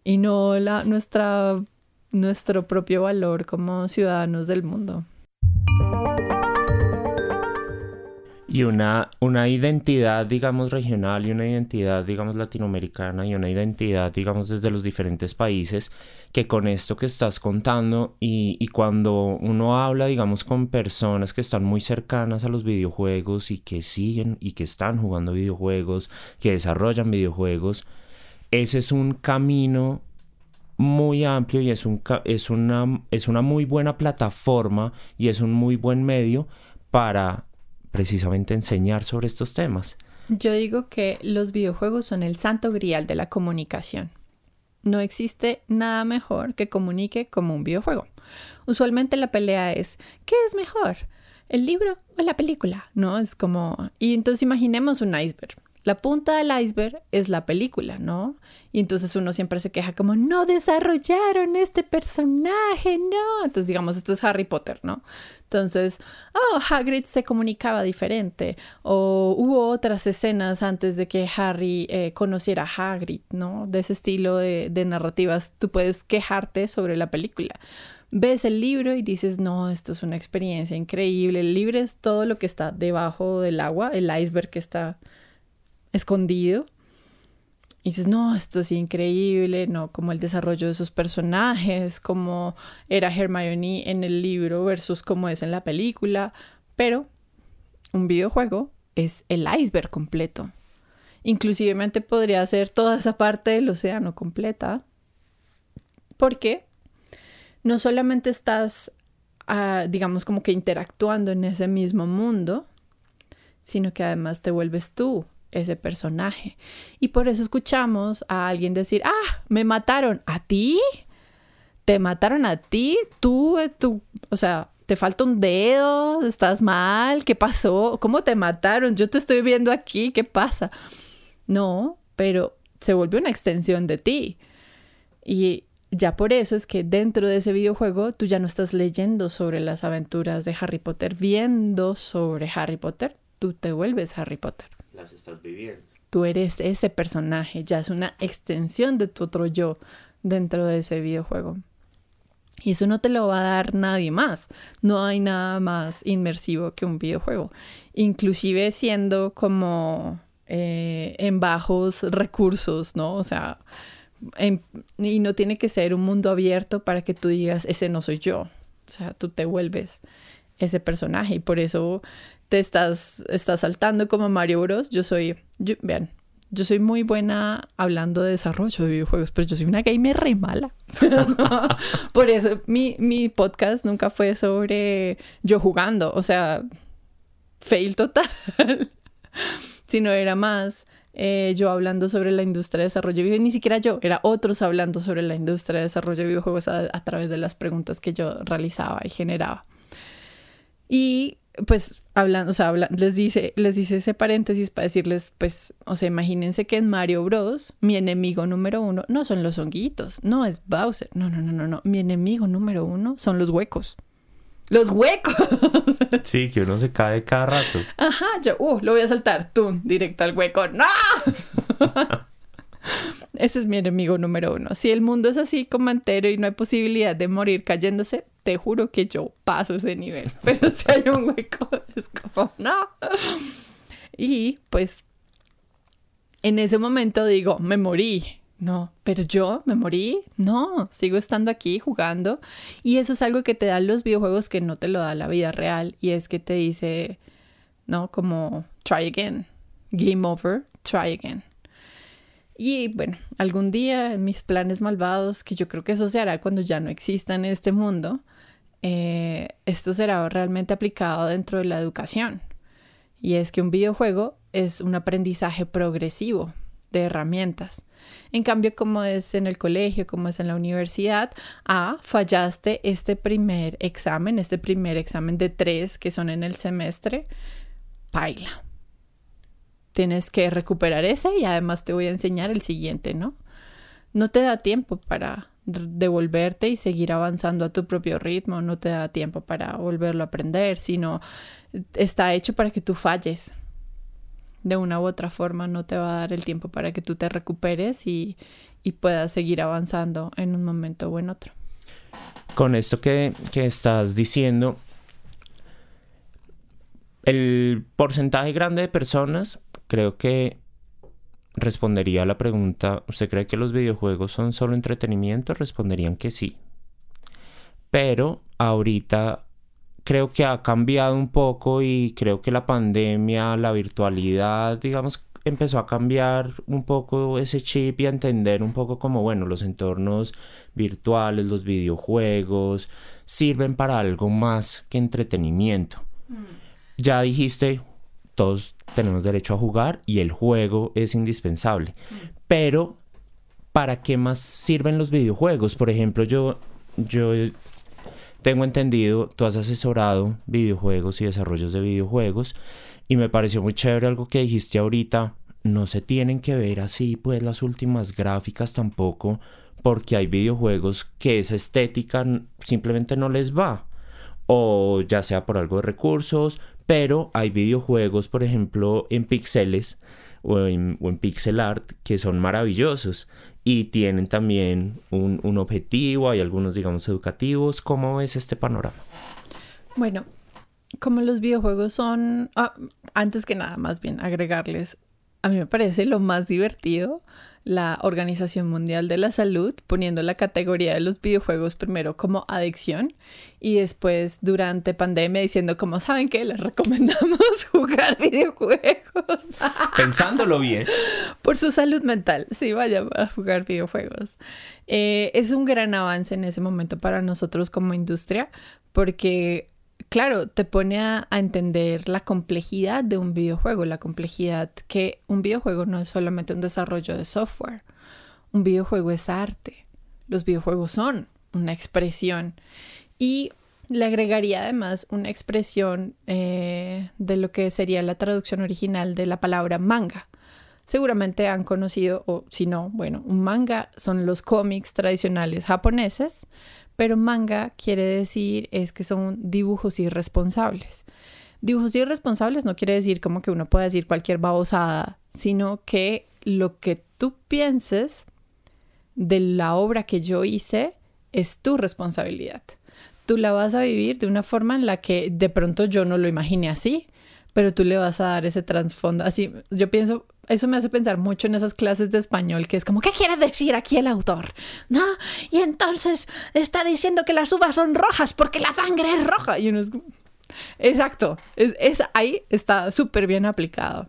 y no la, nuestra, nuestro propio valor como ciudadanos del mundo. Y una, una identidad, digamos, regional y una identidad, digamos, latinoamericana y una identidad, digamos, desde los diferentes países, que con esto que estás contando y, y cuando uno habla, digamos, con personas que están muy cercanas a los videojuegos y que siguen y que están jugando videojuegos, que desarrollan videojuegos, ese es un camino muy amplio y es, un, es, una, es una muy buena plataforma y es un muy buen medio para precisamente enseñar sobre estos temas. Yo digo que los videojuegos son el santo grial de la comunicación. No existe nada mejor que comunique como un videojuego. Usualmente la pelea es, ¿qué es mejor? ¿El libro o la película? ¿No? Es como... Y entonces imaginemos un iceberg. La punta del iceberg es la película, ¿no? Y entonces uno siempre se queja como, no desarrollaron este personaje, no. Entonces digamos, esto es Harry Potter, ¿no? Entonces, oh, Hagrid se comunicaba diferente. O hubo otras escenas antes de que Harry eh, conociera a Hagrid, ¿no? De ese estilo de, de narrativas, tú puedes quejarte sobre la película ves el libro y dices, no, esto es una experiencia increíble. El libro es todo lo que está debajo del agua, el iceberg que está escondido. y dices, no, esto es increíble, no, como el desarrollo de esos personajes, como era Hermione en el libro versus como es en la película, pero un videojuego es el iceberg completo. Inclusivemente podría ser toda esa parte del océano completa, porque no solamente estás, ah, digamos, como que interactuando en ese mismo mundo, sino que además te vuelves tú ese personaje. Y por eso escuchamos a alguien decir, ah, me mataron. ¿A ti? ¿Te mataron a ti? Tú, eh, tú, o sea, te falta un dedo, estás mal, ¿qué pasó? ¿Cómo te mataron? Yo te estoy viendo aquí, ¿qué pasa? No, pero se volvió una extensión de ti. Y ya por eso es que dentro de ese videojuego tú ya no estás leyendo sobre las aventuras de Harry Potter, viendo sobre Harry Potter, tú te vuelves Harry Potter estás viviendo. Tú eres ese personaje, ya es una extensión de tu otro yo dentro de ese videojuego. Y eso no te lo va a dar nadie más. No hay nada más inmersivo que un videojuego. Inclusive siendo como eh, en bajos recursos, ¿no? O sea, y no tiene que ser un mundo abierto para que tú digas, ese no soy yo. O sea, tú te vuelves ese personaje y por eso te estás, estás saltando como Mario Bros. Yo soy, vean, yo soy muy buena hablando de desarrollo de videojuegos, pero yo soy una gamer re mala. <laughs> Por eso mi, mi, podcast nunca fue sobre yo jugando, o sea, fail total, <laughs> sino era más eh, yo hablando sobre la industria de desarrollo de videojuegos, ni siquiera yo, era otros hablando sobre la industria de desarrollo de videojuegos a, a través de las preguntas que yo realizaba y generaba. Y pues hablando, o sea, les dice, les dice ese paréntesis para decirles, pues, o sea, imagínense que en Mario Bros, mi enemigo número uno no son los honguitos, no es Bowser, no, no, no, no, no, mi enemigo número uno son los huecos. Los huecos. <laughs> Sí, que uno se cae cada rato. Ajá, yo, uh, lo voy a saltar, tú, directo al hueco, ¡no! <laughs> Ese es mi enemigo número uno. Si el mundo es así como entero y no hay posibilidad de morir cayéndose, te juro que yo paso ese nivel. <laughs> Pero si hay un hueco, es como, no. Y pues, en ese momento digo, me morí. No, pero yo me morí. No, sigo estando aquí jugando. Y eso es algo que te dan los videojuegos que no te lo da la vida real. Y es que te dice, no, como, try again. Game over, try again. Y bueno, algún día en mis planes malvados, que yo creo que eso se hará cuando ya no exista en este mundo, eh, esto será realmente aplicado dentro de la educación. Y es que un videojuego es un aprendizaje progresivo de herramientas. En cambio, como es en el colegio, como es en la universidad, ah, fallaste este primer examen, este primer examen de tres que son en el semestre, paila tienes que recuperar ese y además te voy a enseñar el siguiente, ¿no? No te da tiempo para devolverte y seguir avanzando a tu propio ritmo, no te da tiempo para volverlo a aprender, sino está hecho para que tú falles. De una u otra forma no te va a dar el tiempo para que tú te recuperes y, y puedas seguir avanzando en un momento o en otro. Con esto que, que estás diciendo, el porcentaje grande de personas creo que respondería a la pregunta, ¿usted cree que los videojuegos son solo entretenimiento? Responderían que sí. Pero ahorita creo que ha cambiado un poco y creo que la pandemia, la virtualidad, digamos, empezó a cambiar un poco ese chip y a entender un poco como, bueno, los entornos virtuales, los videojuegos, sirven para algo más que entretenimiento. Mm. Ya dijiste, todos tenemos derecho a jugar y el juego es indispensable. Pero, ¿para qué más sirven los videojuegos? Por ejemplo, yo, yo tengo entendido, tú has asesorado videojuegos y desarrollos de videojuegos y me pareció muy chévere algo que dijiste ahorita. No se tienen que ver así, pues las últimas gráficas tampoco, porque hay videojuegos que esa estética simplemente no les va o ya sea por algo de recursos, pero hay videojuegos, por ejemplo, en pixeles o en, pixel art que son maravillosos y tienen también un, objetivo, hay algunos, digamos, educativos. ¿Cómo es este panorama? Bueno, como los videojuegos son, ah, antes que nada, más bien agregarles, a mí me parece lo más divertido la Organización Mundial de la Salud poniendo la categoría de los videojuegos primero como adicción y después durante pandemia diciendo como saben que les recomendamos <laughs> jugar videojuegos. <laughs> Pensándolo bien. Por su salud mental, sí, vaya a jugar videojuegos. Eh, es un gran avance en ese momento para nosotros como industria porque claro, te pone a, entender la complejidad de un videojuego, la complejidad que un videojuego no es solamente un desarrollo de software, un videojuego es arte, los videojuegos son una expresión. Y le agregaría además una expresión eh, de lo que sería la traducción original de la palabra manga. Seguramente han conocido, o si no, bueno, un manga son los cómics tradicionales japoneses, pero manga quiere decir es que son dibujos irresponsables. Dibujos irresponsables no quiere decir como que uno pueda decir cualquier babosada, sino que lo que tú pienses de la obra que yo hice es tu responsabilidad. Tú la vas a vivir de una forma en la que de pronto yo no lo imaginé así, pero tú le vas a dar ese trasfondo. Así, yo pienso, eso me hace pensar mucho en esas clases de español que es como, ¿qué quiere decir aquí el autor? ¿No? Y entonces está diciendo que las uvas son rojas porque la sangre es roja. Y uno es Exacto, es, es ahí está súper bien aplicado.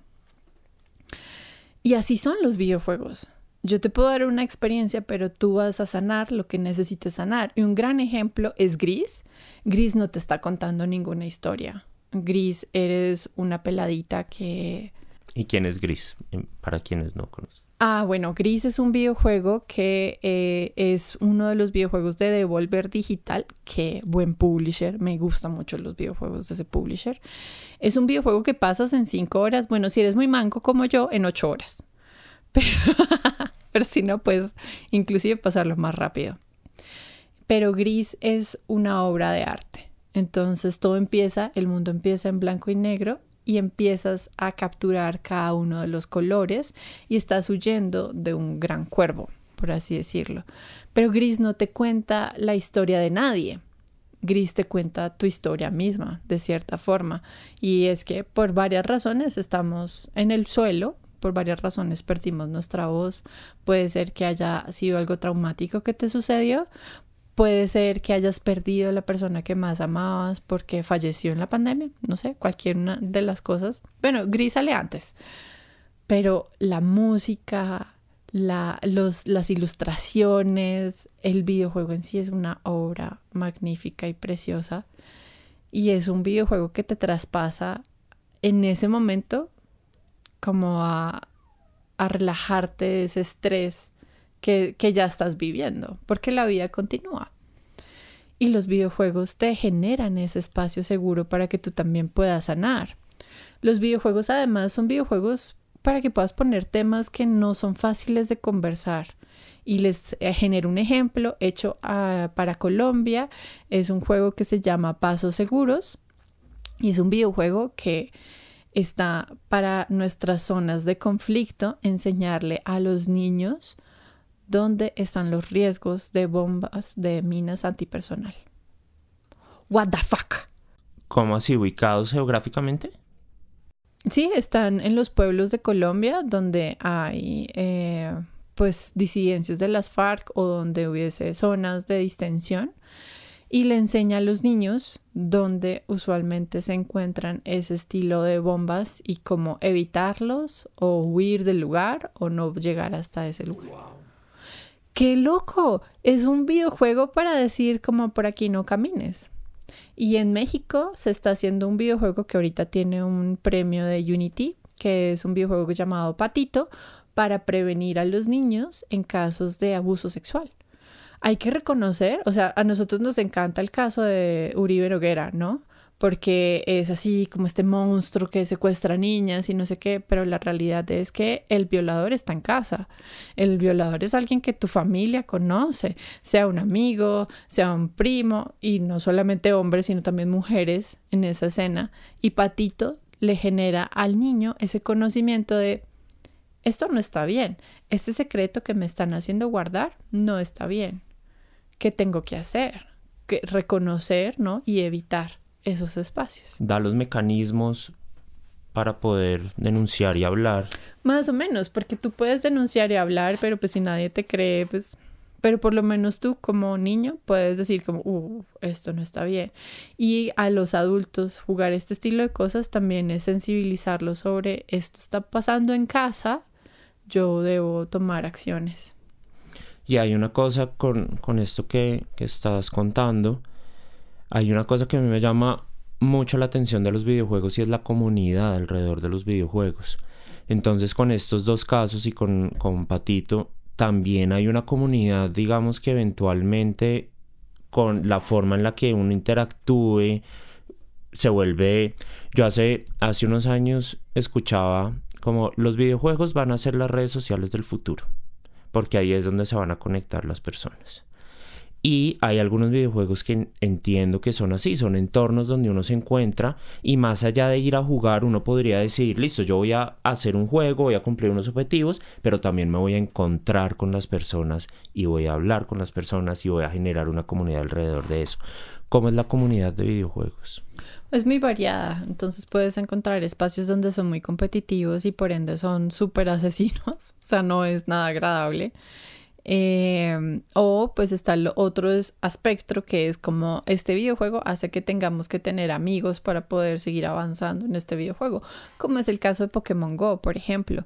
Y así son los videojuegos. Yo te puedo dar una experiencia, pero tú vas a sanar lo que necesites sanar. Y un gran ejemplo es Gris. Gris no te está contando ninguna historia. Gris, eres una peladita que... ¿Y quién es Gris? Para quienes no conocen. Ah, bueno, Gris es un videojuego que eh, es uno de los videojuegos de Devolver Digital, que buen publisher, me gustan mucho los videojuegos de ese publisher. Es un videojuego que pasas en cinco horas, bueno, si eres muy manco como yo, en ocho horas. <laughs> Pero, pero si no, pues inclusive pasarlo más rápido. Pero Gris es una obra de arte. Entonces todo empieza, el mundo empieza en blanco y negro y empiezas a capturar cada uno de los colores y estás huyendo de un gran cuervo, por así decirlo. Pero Gris no te cuenta la historia de nadie. Gris te cuenta tu historia misma, de cierta forma. Y es que por varias razones estamos en el suelo, por varias razones perdimos nuestra voz. Puede ser que haya sido algo traumático que te sucedió, Puede ser que hayas perdido a la persona que más amabas porque falleció en la pandemia, no sé, cualquier una de las cosas. Bueno, gris sale antes, pero la música, la, los, las ilustraciones, el videojuego en sí es una obra magnífica y preciosa. Y es un videojuego que te traspasa en ese momento como a, a relajarte de ese estrés que, ya estás viviendo, porque la vida continúa. Y los videojuegos te generan ese espacio seguro para que tú también puedas sanar. Los videojuegos además son videojuegos para que puedas poner temas que no son fáciles de conversar. Y les eh, genero un ejemplo hecho ah, para Colombia. Es un juego que se llama Pasos Seguros. Y es un videojuego que está para nuestras zonas de conflicto, enseñarle a los niños ¿Dónde están los riesgos de bombas de minas antipersonal? What the fuck? ¿Cómo así ubicados geográficamente? Sí, están en los pueblos de Colombia donde hay eh, pues disidencias de las FARC o donde hubiese zonas de distensión y le enseña a los niños dónde usualmente se encuentran ese estilo de bombas y cómo evitarlos o huir del lugar o no llegar hasta ese lugar qué loco, es un videojuego para decir como por aquí no camines. Y en México se está haciendo un videojuego que ahorita tiene un premio de Unity, que es un videojuego llamado Patito, para prevenir a los niños en casos de abuso sexual. Hay que reconocer, o sea, a nosotros nos encanta el caso de Uribe Noguera, ¿no? Porque es así como este monstruo que secuestra niñas y no sé qué, pero la realidad es que el violador está en casa. El violador es alguien que tu familia conoce, sea un amigo, sea un primo, y no solamente hombres, sino también mujeres en esa escena. Y Patito le genera al niño ese conocimiento de, esto no está bien, este secreto que me están haciendo guardar no está bien. ¿Qué tengo que hacer? Que reconocer, ¿no? Y evitar esos espacios. Da los mecanismos para poder denunciar y hablar. Más o menos, porque tú puedes denunciar y hablar, pero pues si nadie te cree, pues pero por lo menos tú como niño puedes decir como, uh, esto no está bien. Y a los adultos jugar este estilo de cosas también es sensibilizarlos sobre esto está pasando en casa, yo debo tomar acciones. Y hay una cosa con, con esto que, que estás contando, hay una cosa que a mí me llama mucho la atención de los videojuegos y es la comunidad alrededor de los videojuegos. Entonces con estos dos casos y con, con Patito, también hay una comunidad, digamos que eventualmente con la forma en la que uno interactúe, se vuelve... Yo hace, hace unos años escuchaba como los videojuegos van a ser las redes sociales del futuro, porque ahí es donde se van a conectar las personas. Y hay algunos videojuegos que entiendo que son así, son entornos donde uno se encuentra y más allá de ir a jugar uno podría decir, listo, yo voy a hacer un juego, voy a cumplir unos objetivos, pero también me voy a encontrar con las personas y voy a hablar con las personas y voy a generar una comunidad alrededor de eso. ¿Cómo es la comunidad de videojuegos? Es muy variada, entonces puedes encontrar espacios donde son muy competitivos y por ende son súper asesinos, <laughs> o sea, no es nada agradable. Em, o pues está otro aspecto que es como este videojuego hace que tengamos que tener amigos para poder seguir avanzando en este videojuego, como es el caso de Pokémon Go, por ejemplo.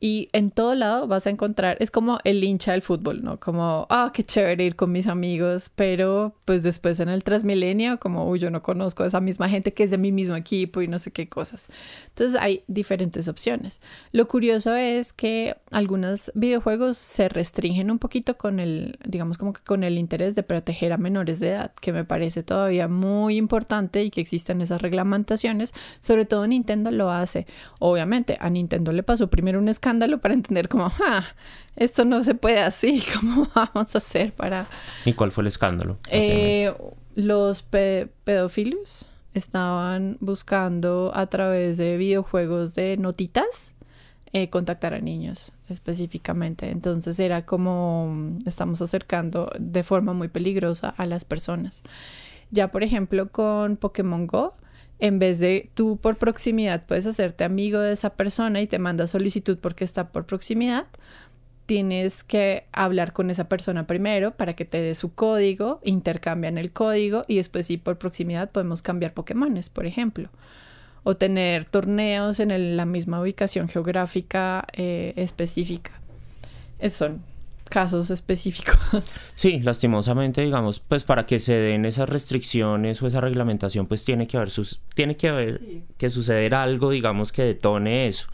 Y en todo lado vas a encontrar, es como el hincha del fútbol, ¿no? Como, ah, qué chévere ir con mis amigos, pero pues después en el Transmilenio, como, uy, yo no conozco a esa misma gente que es de mi mismo equipo y no sé qué cosas. Entonces hay diferentes opciones. Lo curioso es que algunos videojuegos se restringen un poquito con el, digamos como que con el interés de proteger a menores de edad, que me parece todavía muy importante y que existen esas reglamentaciones. Sobre todo Nintendo lo hace. Obviamente, a Nintendo le pasó primero un para entender como, ah, esto no se puede así, <laughs> ¿cómo vamos a hacer para... ¿Y cuál fue el escándalo? Eh, los pedófilos estaban buscando a través de videojuegos de notitas eh, contactar a niños específicamente. Entonces era como estamos acercando de forma muy peligrosa a las personas. Ya por ejemplo con Pokémon Go, en vez de tú por proximidad puedes hacerte amigo de esa persona y te manda solicitud porque está por proximidad, tienes que hablar con esa persona primero para que te dé su código, intercambian el código y después sí por proximidad podemos cambiar Pokémones, por ejemplo. O tener torneos en la misma ubicación geográfica eh, específica. Eso son casos específicos. <laughs> Sí, lastimosamente, digamos, pues para que se den esas restricciones o esa reglamentación, pues tiene que haber sus, tiene que haber que suceder algo, digamos, que detone eso.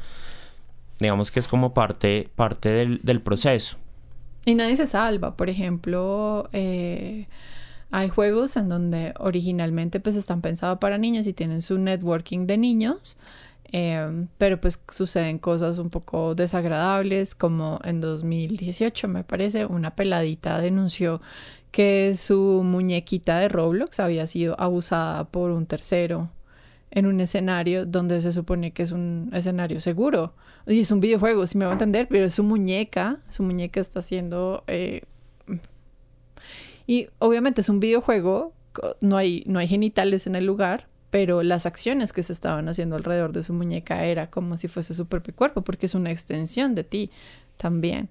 Digamos que es como parte, parte del, proceso. Y nadie se salva. Por ejemplo, eh, hay juegos en donde originalmente pues están pensados para niños y tienen su networking de niños Em, pero pues suceden cosas un poco desagradables, como en 2018 me parece, una peladita denunció que su muñequita de Roblox había sido abusada por un tercero en un escenario donde se supone que es un escenario seguro. Y es un videojuego, si me va a entender, pero su muñeca, su muñeca está siendo... Eh, y obviamente es un videojuego, no hay, no hay genitales en el lugar, pero las acciones que se estaban haciendo alrededor de su muñeca era como si fuese su propio cuerpo, porque es una extensión de ti también.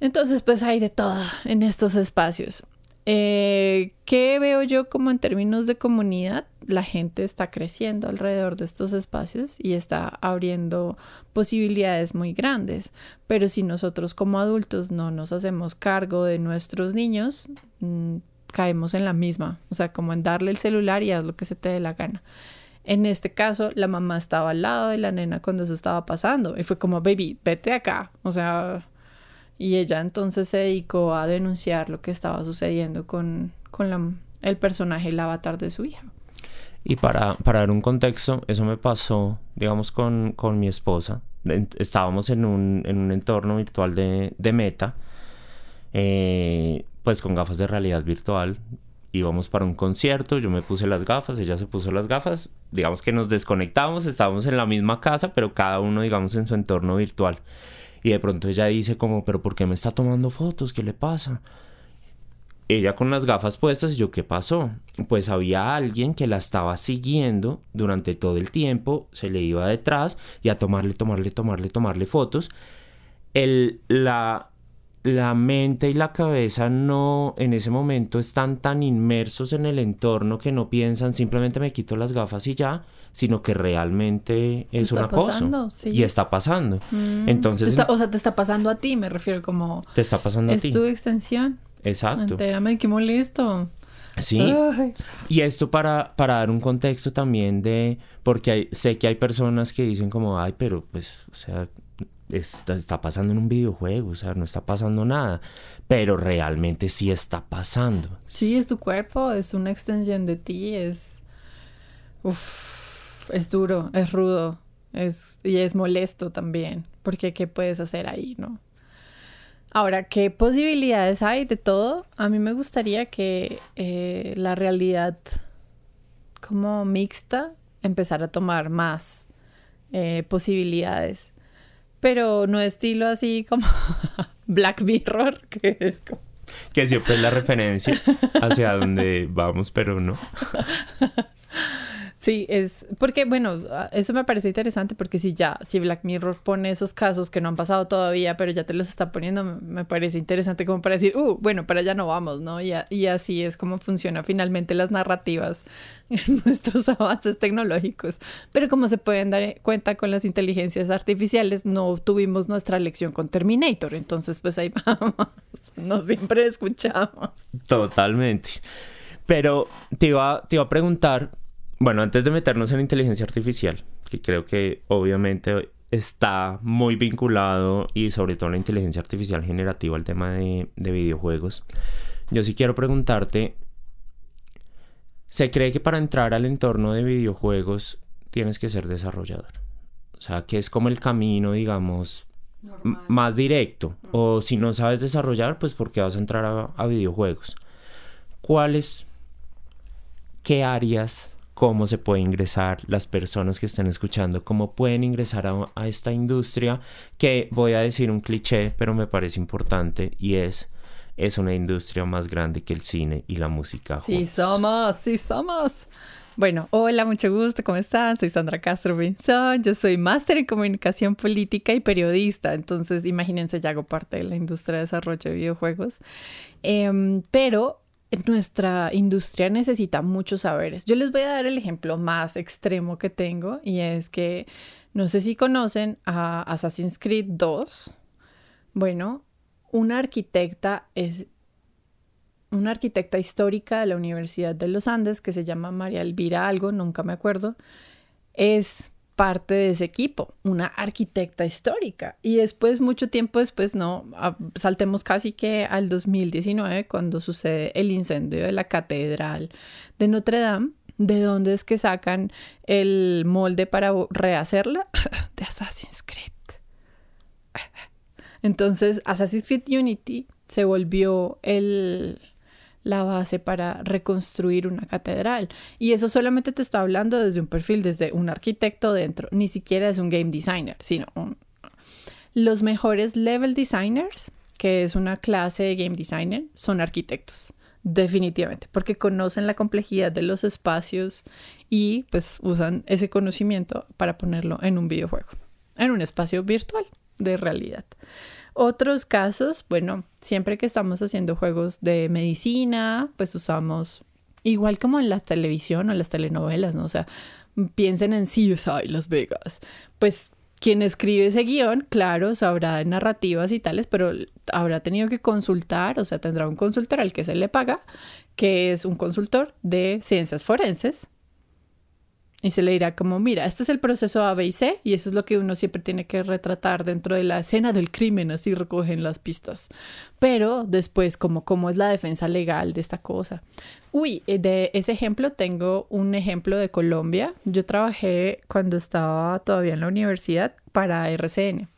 Entonces, pues hay de todo en estos espacios. Eh, ¿Qué veo yo como en términos de comunidad? La gente está creciendo alrededor de estos espacios y está abriendo posibilidades muy grandes, pero si nosotros como adultos no nos hacemos cargo de nuestros niños, mm, caemos en la misma, o sea, como en darle el celular y haz lo que se te dé la gana. En este caso, la mamá estaba al lado de la nena cuando eso estaba pasando y fue como, baby, vete acá, o sea, y ella entonces se dedicó a denunciar lo que estaba sucediendo con, con el personaje, el avatar de su hija. Y para, para dar un contexto, eso me pasó, digamos, con, con mi esposa. Estábamos en un, en un entorno virtual de, de Meta. Eh, pues con gafas de realidad virtual. Íbamos para un concierto, yo me puse las gafas, ella se puso las gafas, digamos que nos desconectamos, estábamos en la misma casa, pero cada uno, digamos, en su entorno virtual. Y de pronto ella dice como, pero ¿por qué me está tomando fotos? ¿Qué le pasa? ella con las gafas puestas, y yo, ¿qué pasó? Pues había alguien que la estaba siguiendo durante todo el tiempo, se le iba detrás y a tomarle, tomarle, tomarle, tomarle fotos. El, la, la mente y la cabeza no en ese momento están tan inmersos en el entorno que no piensan simplemente me quito las gafas y ya, sino que realmente es una cosa y está pasando. Mm. Entonces, o sea, te está pasando a ti, me refiero como te está pasando a ti. Es tu extensión. Exacto. Entérame, qué molesto. Sí. Y esto para, para dar un contexto también de, porque sé que hay personas que dicen como, ay, pero pues, o sea, está, pasando en un videojuego, o sea, no está pasando nada, pero realmente sí está pasando. Sí, es tu cuerpo, es una extensión de ti, es... Uf, es duro, es rudo, es, y es molesto también, porque ¿qué puedes hacer ahí, no? Ahora, ¿qué posibilidades hay de todo? A mí me gustaría que eh, la realidad como mixta empezara a tomar más eh, posibilidades. Pero no estilo así como <laughs> Black Mirror, que es como... Que siempre es la referencia hacia donde vamos, pero no. <laughs> Sí, es porque, bueno, eso me parece interesante porque si ya, si Black Mirror pone esos casos que no han pasado todavía, pero ya te los está poniendo, me parece interesante como para decir, uh, bueno, para allá no vamos, ¿no? Y, y así es como funciona finalmente las narrativas <laughs> en nuestros avances tecnológicos. Pero como se pueden dar cuenta con las inteligencias artificiales, no tuvimos nuestra lección con Terminator, entonces pues ahí <laughs> vamos, no siempre escuchamos. Totalmente. Pero te iba, te iba a preguntar bueno, antes de meternos en inteligencia artificial, que creo que obviamente está muy vinculado y sobre todo la inteligencia artificial generativa al tema de, videojuegos, yo sí quiero preguntarte, ¿se cree que para entrar al entorno de videojuegos tienes que ser desarrollador? O sea, que es como el camino, digamos, más directo. O si no sabes desarrollar, pues porque vas a entrar a, a videojuegos. ¿Cuáles, qué áreas cómo se puede ingresar, las personas que estén escuchando, cómo pueden ingresar a, esta industria, que voy a decir un cliché, pero me parece importante y es es una industria más grande que el cine y la música. Sí somos, sí somos. Bueno, hola, mucho gusto, ¿cómo están? Soy Sandra Castro Pinzón, yo soy máster en comunicación política y periodista, entonces imagínense, ya hago parte de la industria de desarrollo de videojuegos, em, pero nuestra industria necesita muchos saberes. Yo les voy a dar el ejemplo más extremo que tengo y es que no sé si conocen a Assassin's Creed 2. Bueno, una arquitecta es una arquitecta histórica de la Universidad de los Andes que se llama María Elvira algo, nunca me acuerdo, es parte de ese equipo, una arquitecta histórica. Y después, mucho tiempo después, no, saltemos casi que al 2019, cuando sucede el incendio de la catedral de Notre Dame, ¿de dónde es que sacan el molde para rehacerla? <laughs> de Assassin's Creed. Entonces, Assassin's Creed Unity se volvió el la base para reconstruir una catedral. Y eso solamente te está hablando desde un perfil, desde un arquitecto dentro, ni siquiera es un game designer, sino Los mejores level designers, que es una clase de game designer, son arquitectos. Definitivamente, porque conocen la complejidad de los espacios y pues usan ese conocimiento para ponerlo en un videojuego, en un espacio virtual de realidad. Otros casos, bueno, siempre que estamos haciendo juegos de medicina, pues usamos igual como en la televisión o las telenovelas, ¿no? O sea, piensen en CSI Las Vegas. Pues quien escribe ese guion, claro, sabrá de narrativas y tales, pero habrá tenido que consultar, o sea, tendrá un consultor al que se le paga, que es un consultor de ciencias forenses, y se le dirá como, mira, este es el proceso A, B y C, y eso es lo que uno siempre tiene que retratar dentro de la escena del crimen, así recogen las pistas. Pero después, como cómo es la defensa legal de esta cosa. Uy, eh, de ese ejemplo tengo un ejemplo de Colombia. Yo trabajé cuando estaba todavía en la universidad para RCN.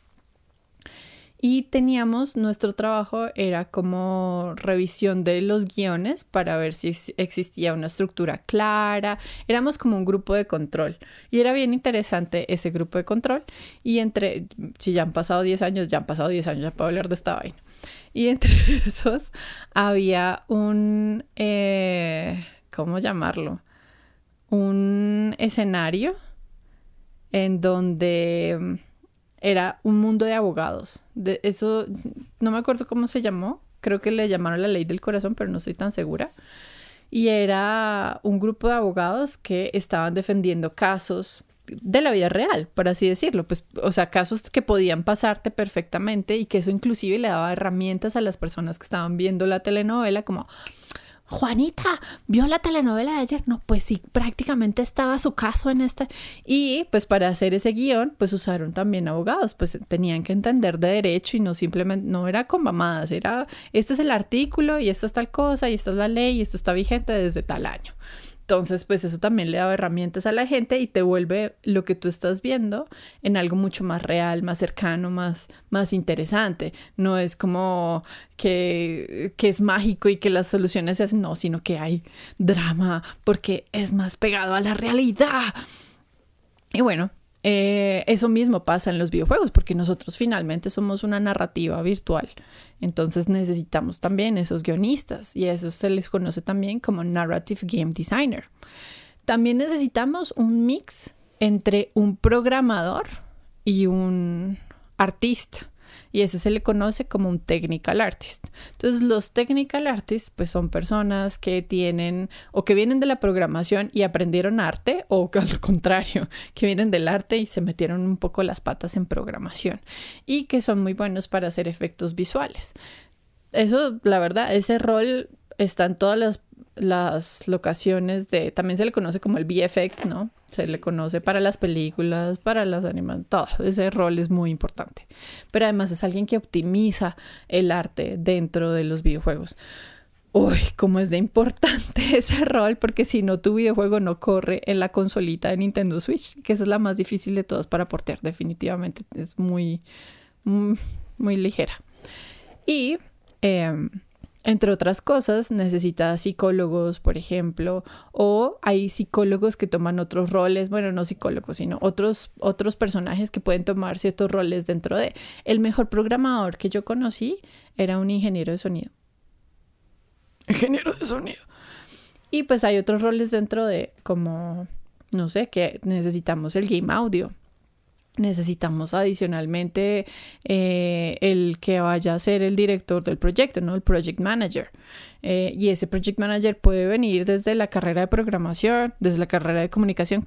Y teníamos, nuestro trabajo era como revisión de los guiones para ver si existía una estructura clara. Éramos como un grupo de control. Y era bien interesante ese grupo de control. Y entre, si ya han pasado 10 años, ya han pasado 10 años, ya puedo hablar de esta vaina. Y entre <laughs> esos había un, eh, ¿cómo llamarlo? Un escenario en donde era un mundo de abogados. De eso, no me acuerdo cómo se llamó, creo que le llamaron la ley del corazón, pero no estoy tan segura. Y era un grupo de abogados que estaban defendiendo casos de la vida real, por así decirlo, pues, o sea, casos que podían pasarte perfectamente y que eso inclusive le daba herramientas a las personas que estaban viendo la telenovela como, Juanita, ¿vio la telenovela de ayer? No, pues sí, prácticamente estaba su caso en esta. Y pues para hacer ese guion, pues usaron también abogados, pues tenían que entender de derecho y no simplemente, no era con mamadas, era, este es el artículo y esta es tal cosa y esta es la ley y esto está vigente desde tal año. Entonces, pues eso también le da herramientas a la gente y te vuelve lo que tú estás viendo en algo mucho más real, más cercano, más, más interesante. No es como que, que es mágico y que las soluciones se hacen, no, sino que hay drama porque es más pegado a la realidad. Y bueno, eh, eso mismo pasa en los videojuegos, porque nosotros finalmente somos una narrativa virtual. Entonces necesitamos también esos guionistas y a eso se les conoce también como Narrative Game Designer. También necesitamos un mix entre un programador y un artista y ese se le conoce como un technical artist. Entonces los technical artists pues son personas que tienen o que vienen de la programación y aprendieron arte o <laughs> al contrario, que vienen del arte y se metieron un poco las patas en programación y que son muy buenos para hacer efectos visuales. Eso, la verdad, ese rol está en todas las, las locaciones de, también se le conoce como el VFX, ¿no? Se le conoce para las películas, para las animaciones, todo. Ese rol es muy importante. Pero además es alguien que optimiza el arte dentro de los videojuegos. Uy, cómo es de importante <laughs> ese rol, porque si no, tu videojuego no corre en la consolita de Nintendo Switch, que es la más difícil de todas para portear, definitivamente. Es muy, muy, mm, muy ligera. Y eh, entre otras cosas, necesita psicólogos, por ejemplo, o hay psicólogos que toman otros roles, bueno, no psicólogos, sino otros, otros personajes que pueden tomar ciertos roles dentro de. El mejor programador que yo conocí era un ingeniero de sonido. Ingeniero de sonido. Y pues hay otros roles dentro de, como, no sé, que necesitamos el game audio necesitamos adicionalmente eh, el que vaya a ser el director del proyecto, ¿no? El project manager. Eh, y ese project manager puede venir desde la carrera de programación, desde la carrera de comunicación,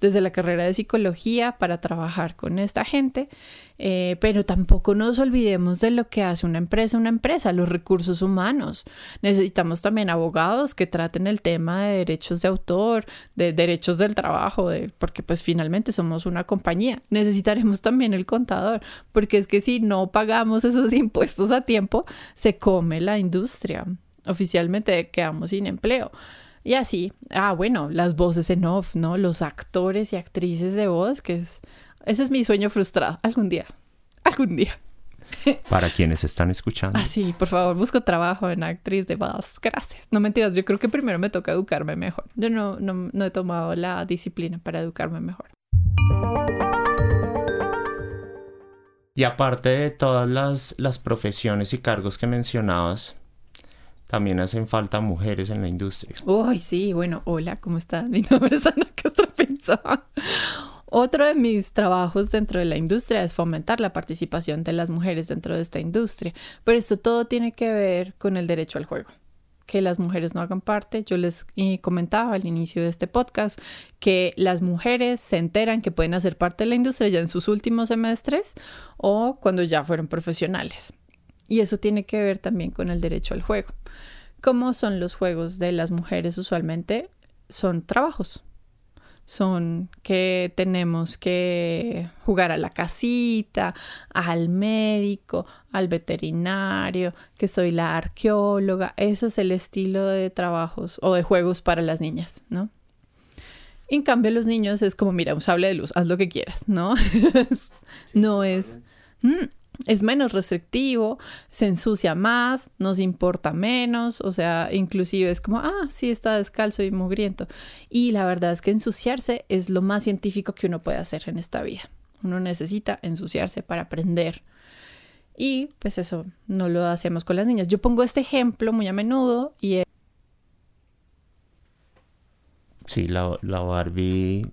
desde la carrera de psicología para trabajar con esta gente. Eh, pero tampoco nos olvidemos de lo que hace una empresa, una empresa, los recursos humanos. Necesitamos también abogados que traten el tema de derechos de autor, de derechos del trabajo, porque pues finalmente somos una compañía. Necesitaremos también el contador, porque es que si no pagamos esos <laughs> impuestos a tiempo, se come la industria oficialmente quedamos sin empleo. Y así, ah, bueno, las voces en off, ¿no? Los actores y actrices de voz, que es, ese es mi sueño frustrado, algún día, algún día. <laughs> Para quienes están escuchando. Ah, sí, por favor, busco trabajo en actriz de voz. Gracias. No mentiras, yo creo que primero me toca educarme mejor. Yo no, no, no he tomado la disciplina para educarme mejor. Y aparte de todas las, las profesiones y cargos que mencionabas, también hacen falta mujeres en la industria. Uy, sí, bueno, hola, ¿cómo estás? <laughs> Mi nombre es Ana Castro Otro de mis trabajos dentro de la industria es fomentar la participación de las mujeres dentro de esta industria, pero esto todo tiene que ver con el derecho al juego que las mujeres no hagan parte. Yo les eh, comentaba al inicio de este podcast que las mujeres se enteran que pueden hacer parte de la industria ya en sus últimos semestres o cuando ya fueron profesionales. Y eso tiene que ver también con el derecho al juego. ¿Cómo son los juegos de las mujeres usualmente? Son trabajos. Son que tenemos que jugar a la casita, al médico, al veterinario, que soy la arqueóloga. Eso es el estilo de trabajos o de juegos para las niñas, ¿no? En cambio, los niños es como, mira, un sable de luz, haz lo que quieras, ¿no? <laughs> no es... Mm, es menos restrictivo, se ensucia más, nos importa menos, o sea, inclusive es como, ah, sí está descalzo y mugriento. Y la verdad es que ensuciarse es lo más científico que uno puede hacer en esta vida. Uno necesita ensuciarse para aprender. Y pues eso no lo hacemos con las niñas. Yo pongo este ejemplo muy a menudo y es... Sí, la, la Barbie...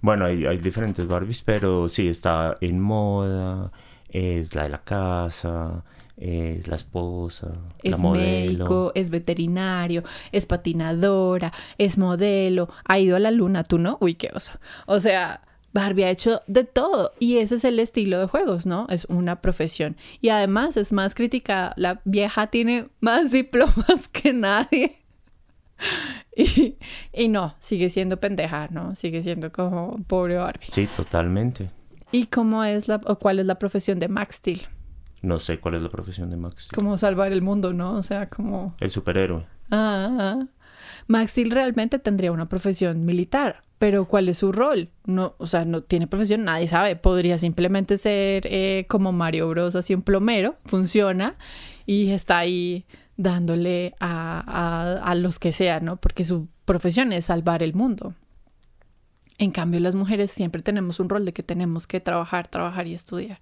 Bueno, hay, hay diferentes Barbies, pero sí, está en moda, es la de la casa, es la esposa, es la modelo. médico, es veterinario, es patinadora, es modelo, ha ido a la luna, tú no, uy, qué oso. O sea, Barbie ha hecho de todo y ese es el estilo de juegos, ¿no? Es una profesión. Y además es más criticada, la vieja tiene más <laughs> diplomas que nadie. <laughs> Y, y no, sigue siendo pendeja, ¿no? Sigue siendo como pobre Barbie. Sí, totalmente. ¿Y cómo es la, o cuál es la profesión de Max Steel? No sé cuál es la profesión de Max. Steel. Como salvar el mundo, ¿no? O sea, como... El superhéroe. Ah, ah. Max Steel realmente tendría una profesión militar, pero ¿cuál es su rol? No, o sea, no tiene profesión, nadie sabe. Podría simplemente ser eh, como Mario Bros, así un plomero, funciona y está ahí dándole a, a, a los que sea, ¿no? Porque su profesión es salvar el mundo. En cambio, las mujeres siempre tenemos un rol de que tenemos que trabajar, trabajar y estudiar.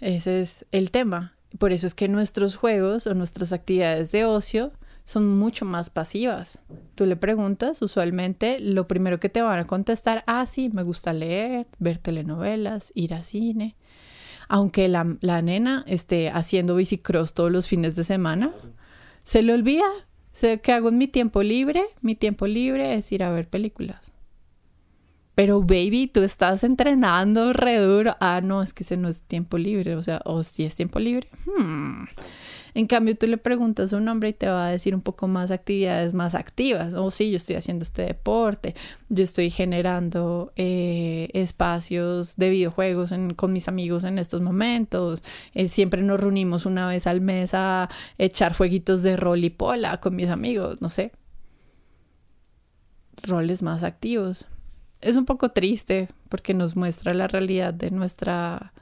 Ese es el tema. Por eso es que nuestros juegos o nuestras actividades de ocio son mucho más pasivas. Tú le preguntas, usualmente lo primero que te van a contestar, ah, sí, me gusta leer, ver telenovelas, ir a cine. Aunque la, la nena esté haciendo bicicross todos los fines de semana, se le olvida. Sé que hago en mi tiempo libre, mi tiempo libre es ir a ver películas. Pero baby, tú estás entrenando re duro. Ah, no, es que ese no es tiempo libre. O sea, o si es tiempo libre. Hmm. En cambio, tú le preguntas a un hombre y te va a decir un poco más actividades más activas. Oh, sí, yo estoy haciendo este deporte. Yo estoy generando eh, espacios de videojuegos con mis amigos en estos momentos. Eh, siempre nos reunimos una vez al mes a echar jueguitos de rol y pola con mis amigos. No sé. Roles más activos es un poco triste porque nos muestra la realidad de nuestra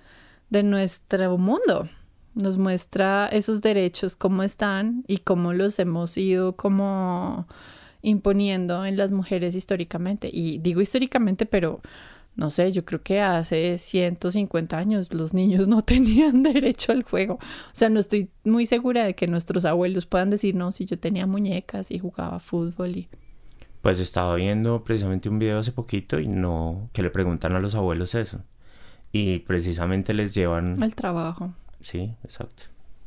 de nuestro mundo. Nos muestra esos derechos cómo están y cómo los hemos ido como imponiendo en las mujeres históricamente. Y digo históricamente, pero no sé, yo creo que hace 150 años los niños no <laughs> tenían derecho al juego. O sea, no estoy muy segura de que nuestros abuelos puedan decir, no, si yo tenía muñecas y jugaba fútbol y pues estaba viendo precisamente un video hace poquito y no, que le preguntan a los abuelos eso. Y precisamente les llevan... Al trabajo. Sí, exacto.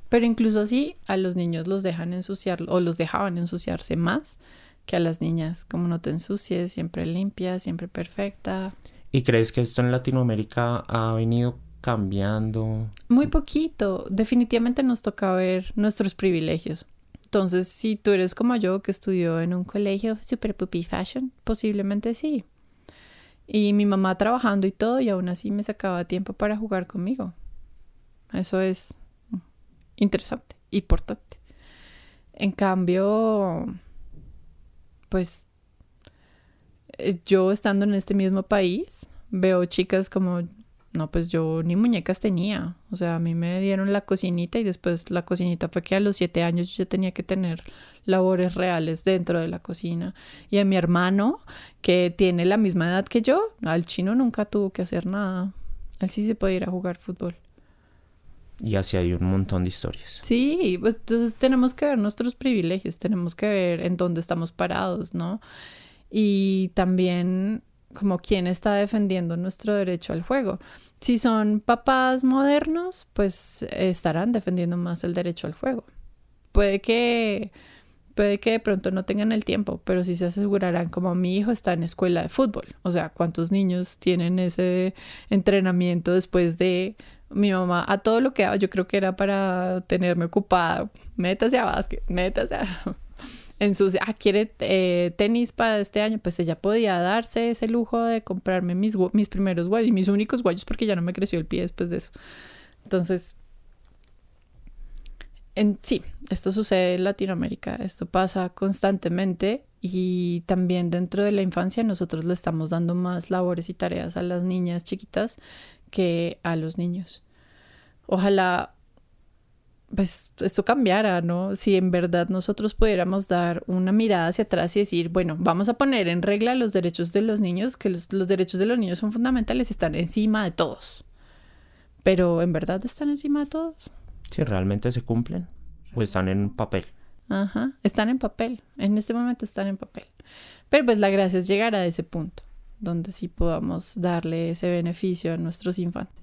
Pero incluso así a los niños los dejan ensuciar o los dejaban ensuciarse más que a las niñas. Como no te ensucies, siempre limpia, siempre perfecta. ¿Y crees que esto en Latinoamérica ha venido cambiando? Muy poquito. Definitivamente nos toca ver nuestros privilegios. Entonces, si tú eres como yo, que estudió en un colegio super puppy fashion, posiblemente sí. Y mi mamá trabajando y todo, y aún así me sacaba tiempo para jugar conmigo. Eso es interesante, importante. En cambio, pues eh, yo estando en este mismo país, veo chicas como no, pues yo ni muñecas tenía. O sea, a mí me dieron la cocinita y después la cocinita fue que a los siete años yo ya tenía que tener labores reales dentro de la cocina. Y a mi hermano, que tiene la misma edad que yo, al chino nunca tuvo que hacer nada. Él sí se puede ir a jugar fútbol. Y así hay un montón de historias. Sí, pues entonces tenemos que ver nuestros privilegios, tenemos que ver en dónde estamos parados, ¿no? Y también como quién está defendiendo nuestro derecho al juego. Si son papás modernos, pues estarán defendiendo más el derecho al juego. Puede que puede que de pronto no tengan el tiempo, pero sí se asegurarán como mi hijo está en escuela de fútbol. O sea, ¿cuántos niños tienen ese entrenamiento después de mi mamá a todo lo que hago? Yo creo que era para tenerme ocupada. Métase a básquet, métase a en sus, ah, quiere eh, tenis para este año, pues ella podía darse ese lujo de comprarme mis, mis primeros guayos, mis únicos guayos porque ya no me creció el pie después de eso. Entonces, en, sí, esto sucede en Latinoamérica, esto pasa constantemente y también dentro de la infancia nosotros le estamos dando más labores y tareas a las niñas chiquitas que a los niños. Ojalá pues esto cambiara, ¿no? Si en verdad nosotros pudiéramos dar una mirada hacia atrás y decir, bueno, vamos a poner en regla los derechos de los niños, que los, los derechos de los niños son fundamentales, están encima de todos. pero en verdad están encima de todos. Si realmente se cumplen o están en papel. Ajá, están en papel, en este momento están en papel. Pero pues la gracia es llegar a ese punto, donde sí podamos darle ese beneficio a nuestros infantes.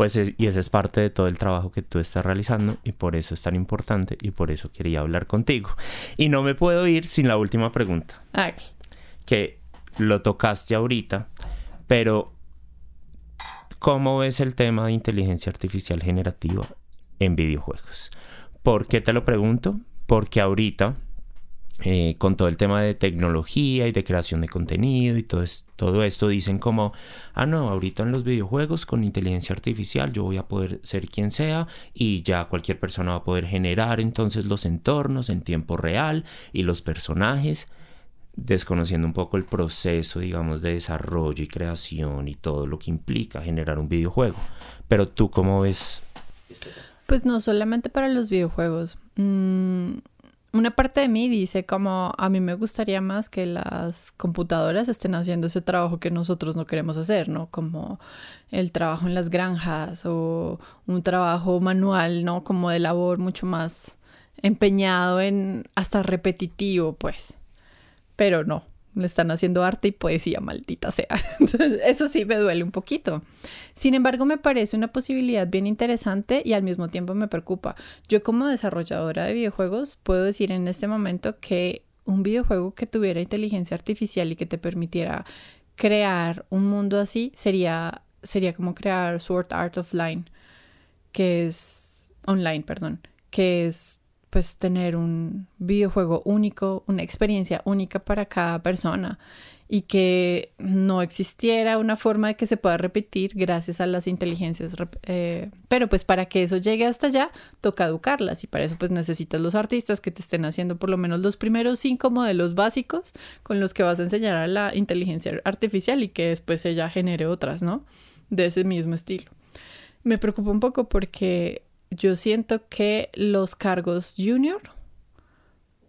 Pues y ese es parte de todo el trabajo que tú estás realizando y por eso es tan importante y por eso quería hablar contigo. Y no me puedo ir sin la última pregunta. Que lo tocaste ahorita, pero ¿cómo ves el tema de inteligencia artificial generativa en videojuegos? ¿Por qué te lo pregunto? Porque ahorita eh, con todo el tema de tecnología y de creación de contenido y todo, esto, dicen como, ah, no, ahorita en los videojuegos con inteligencia artificial yo voy a poder ser quien sea y ya cualquier persona va a poder generar entonces los entornos en tiempo real y los personajes, desconociendo un poco el proceso, digamos, de desarrollo y creación y todo lo que implica generar un videojuego. Pero tú, ¿cómo ves? Pues no solamente para los videojuegos. Mm, una parte de mí dice como a mí me gustaría más que las computadoras estén haciendo ese trabajo que nosotros no queremos hacer, ¿no? Como el trabajo en las granjas o un trabajo manual, ¿no? Como de labor mucho más empeñado en hasta repetitivo, pues. Pero no, le están haciendo arte y poesía, maldita sea. <laughs> Eso sí me duele un poquito. Sin embargo, me parece una posibilidad bien interesante y al mismo tiempo me preocupa. Yo como desarrolladora de videojuegos puedo decir en este momento que un videojuego que tuviera inteligencia artificial y que te permitiera crear un mundo así sería, sería como crear Sword Art of Line, que es online, perdón, que es pues tener un videojuego único, una experiencia única para cada persona y que no existiera una forma de que se pueda repetir gracias a las inteligencias. Eh, pero pues para que eso llegue hasta allá, toca educarlas y para eso pues necesitas los artistas que te estén haciendo por lo menos los primeros cinco modelos básicos con los que vas a enseñar a la inteligencia artificial y que después ella genere otras, ¿no? De ese mismo estilo. Me preocupa un poco porque yo siento que los cargos junior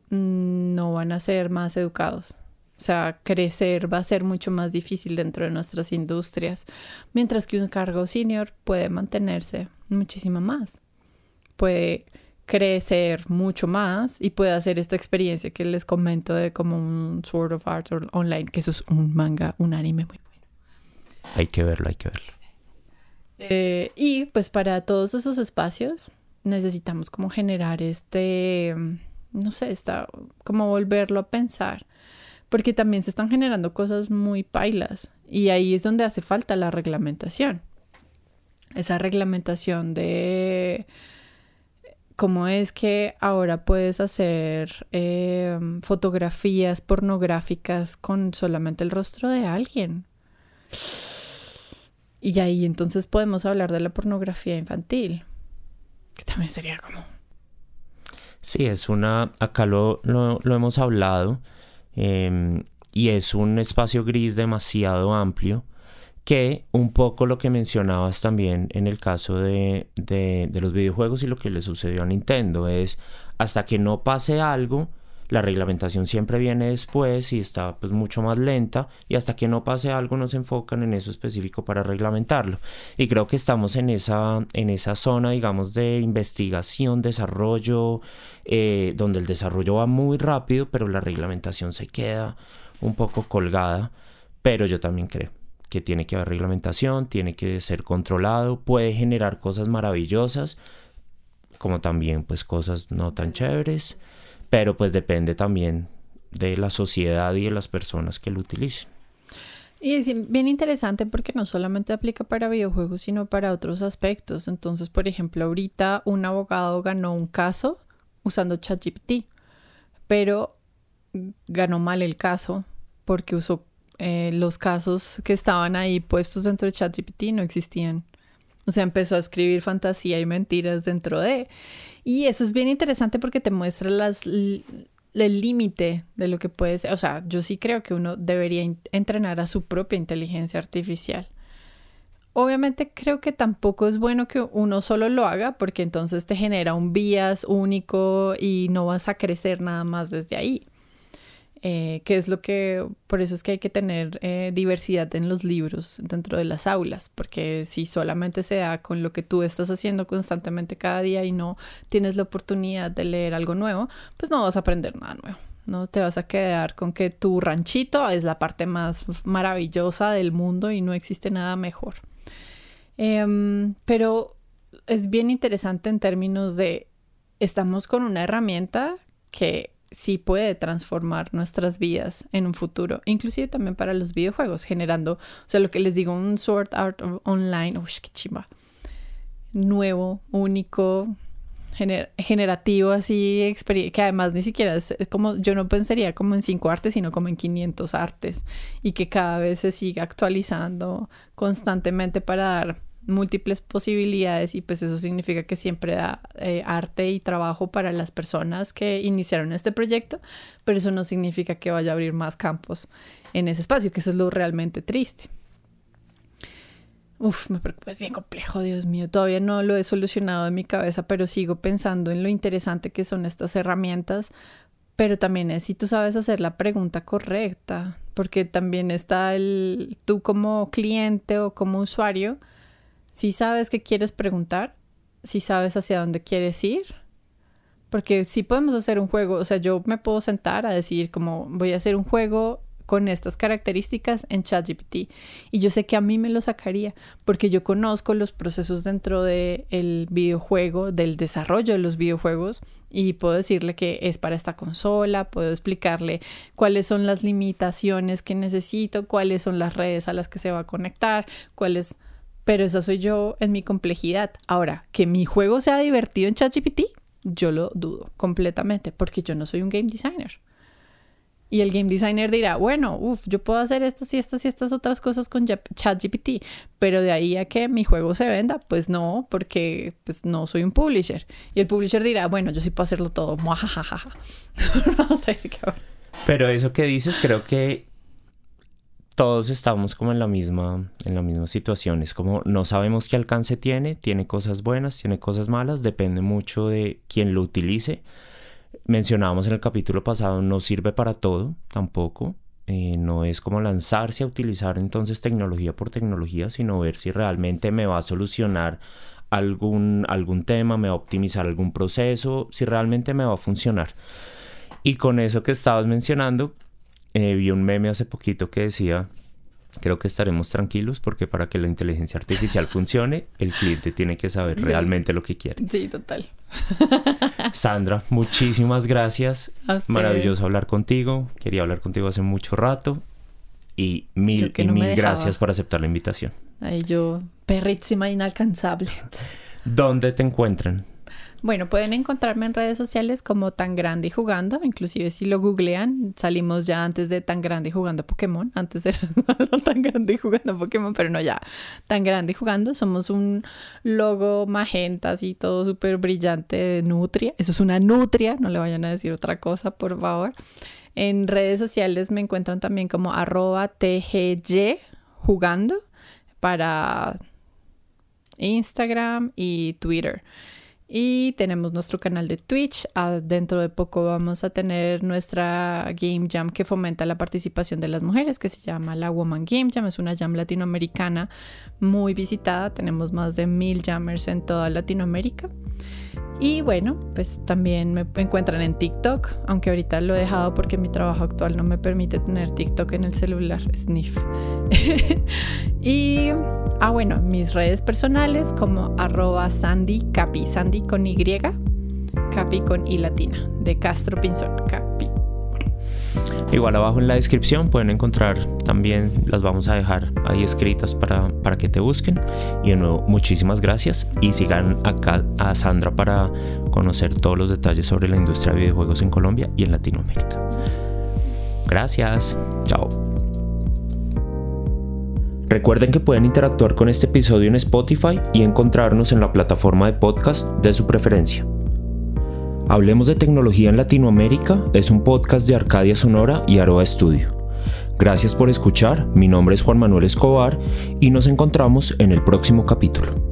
no van a ser más educados. O sea, crecer va a ser mucho más difícil dentro de nuestras industrias, mientras que un cargo senior puede mantenerse muchísimo más. Puede crecer mucho más y puede hacer esta experiencia que les comento de como un Sword of Art online, que eso es un manga, un anime muy bueno. Hay que verlo, hay que verlo. Eh, y pues para todos esos espacios necesitamos como generar este, no sé, está como volverlo a pensar, porque también se están generando cosas muy pailas y ahí es donde hace falta la reglamentación. Esa reglamentación de cómo es que ahora puedes hacer eh, fotografías pornográficas con solamente el rostro de alguien. Y ahí entonces podemos hablar de la pornografía infantil, que también sería como... Sí, es una, acá lo, lo, hemos hablado, em, y es un espacio gris demasiado amplio que un poco lo que mencionabas también en el caso de, de, de, los videojuegos y lo que le sucedió a Nintendo es hasta que no pase algo, la reglamentación siempre viene después y está pues mucho más lenta y hasta que no pase algo no se enfocan en eso específico para reglamentarlo. Y creo que estamos en esa, en esa zona, digamos, de investigación, desarrollo, eh, donde el desarrollo va muy rápido, pero la reglamentación se queda un poco colgada. Pero yo también creo que tiene que haber reglamentación, tiene que ser controlado, puede generar cosas maravillosas, como también pues cosas no tan chéveres pero pues depende también de la sociedad y de las personas que lo utilicen. Y es bien interesante porque no solamente aplica para videojuegos, sino para otros aspectos. Entonces, por ejemplo, ahorita un abogado ganó un caso usando ChatGPT, pero ganó mal el caso porque usó eh, los casos que estaban ahí puestos dentro de ChatGPT no existían. O sea, empezó a escribir fantasía y mentiras dentro de. Y eso es bien interesante porque te muestra el límite de lo que puede ser. O sea, yo sí creo que uno debería entrenar a su propia inteligencia artificial. Obviamente creo que tampoco es bueno que uno solo lo haga porque entonces te genera un bias único y no vas a crecer nada más desde ahí. Eh, que es lo que, por eso es que hay que tener eh, diversidad en los libros dentro de las aulas, porque si solamente se da con lo que tú estás haciendo constantemente cada día y no tienes la oportunidad de leer algo nuevo, pues no vas a aprender nada nuevo. No te vas a quedar con que tu ranchito es la parte más maravillosa del mundo y no existe nada mejor. Em, pero es bien interesante en términos de estamos con una herramienta que sí puede transformar nuestras vidas en un futuro, inclusive también para los videojuegos, generando, o sea, lo que les digo, un Sword Art Online, uy, qué chimba, nuevo, único, generativo, así, que además ni siquiera es, como, yo no pensaría como en cinco artes, sino como en 500 artes, y que cada vez se siga actualizando constantemente para dar múltiples posibilidades y pues eso significa que siempre da eh, arte y trabajo para las personas que iniciaron este proyecto, pero eso no significa que vaya a abrir más campos en ese espacio, que eso es lo realmente triste. Uf, me preocupa, es bien complejo, Dios mío. Todavía no lo he solucionado en mi cabeza, pero sigo pensando en lo interesante que son estas herramientas. Pero también es si tú sabes hacer la pregunta correcta, porque también está el tú como cliente o como usuario si sabes qué quieres preguntar, si sabes hacia dónde quieres ir, porque si podemos hacer un juego, o sea, yo me puedo sentar a decir como voy a hacer un juego con estas características en ChatGPT y yo sé que a mí me lo sacaría porque yo conozco los procesos dentro del videojuego, del desarrollo de los videojuegos y puedo decirle que es para esta consola, puedo explicarle cuáles son las limitaciones que necesito, cuáles son las redes a las que se va a conectar, cuáles pero esa soy yo en mi complejidad. Ahora, que mi juego sea divertido en ChatGPT, yo lo dudo completamente, porque yo no soy un game designer. Y el game designer dirá, bueno, uff, yo puedo hacer estas y estas y estas otras cosas con ChatGPT, pero de ahí a que mi juego se venda, pues no, porque pues no soy un publisher. Y el publisher dirá, bueno, yo sí puedo hacerlo todo. <laughs> no sé qué. Pero eso que dices, creo que todos estamos como en la misma, en la misma situación. Es como no sabemos qué alcance tiene, tiene cosas buenas, tiene cosas malas, depende mucho de quién lo utilice. Mencionábamos en el capítulo pasado, no sirve para todo tampoco. Eh, no es como lanzarse a utilizar entonces tecnología por tecnología, sino ver si realmente me va a solucionar algún, algún tema, me va a optimizar algún proceso, si realmente me va a funcionar. Y con eso que estabas mencionando, eh, vi un meme hace poquito que decía, creo que estaremos tranquilos porque para que la inteligencia artificial <laughs> funcione, el cliente tiene que saber realmente lo que quiere. Sí, total. <laughs> Sandra, muchísimas gracias. Maravilloso hablar contigo. Quería hablar contigo hace mucho rato. Y mil y mil gracias por aceptar la invitación. Ay, yo, perrísima, inalcanzable. <laughs> ¿Dónde te encuentran? Bueno, pueden encontrarme en redes sociales como Tan Grande Jugando, inclusive si lo googlean, salimos ya antes de Tan Grande Jugando Pokémon, antes era <laughs> Tan Grande Jugando Pokémon, pero no ya, Tan Grande Jugando, somos un logo magenta así todo súper brillante de Nutria, eso es una Nutria, no le vayan a decir otra cosa, por favor. En redes sociales me encuentran también como arroba TGY jugando para Instagram y Twitter. Y tenemos nuestro canal de Twitch. Dentro de poco vamos a tener nuestra Game Jam que fomenta la participación de las mujeres, que se llama la Woman Game Jam. Es una jam latinoamericana muy visitada. Tenemos más de mil jammers en toda Latinoamérica. Y bueno, pues también me encuentran en TikTok, aunque ahorita lo he dejado porque mi trabajo actual no me permite tener TikTok en el celular, sniff. <laughs> y, ah bueno, mis redes personales como arroba Sandy Capi, Sandy con Y, Capi con I latina, de Castro Pinzón, Capi. Igual abajo en la descripción pueden encontrar también, las vamos a dejar ahí escritas para, para que te busquen. Y de nuevo, muchísimas gracias y sigan acá a Sandra para conocer todos los detalles sobre la industria de videojuegos en Colombia y en Latinoamérica. Gracias, chao. Recuerden que pueden interactuar con este episodio en Spotify y encontrarnos en la plataforma de podcast de su preferencia. Hablemos de tecnología en Latinoamérica es un podcast de Arcadia Sonora y Aroa Studio. Gracias por escuchar, mi nombre es Juan Manuel Escobar y nos encontramos en el próximo capítulo.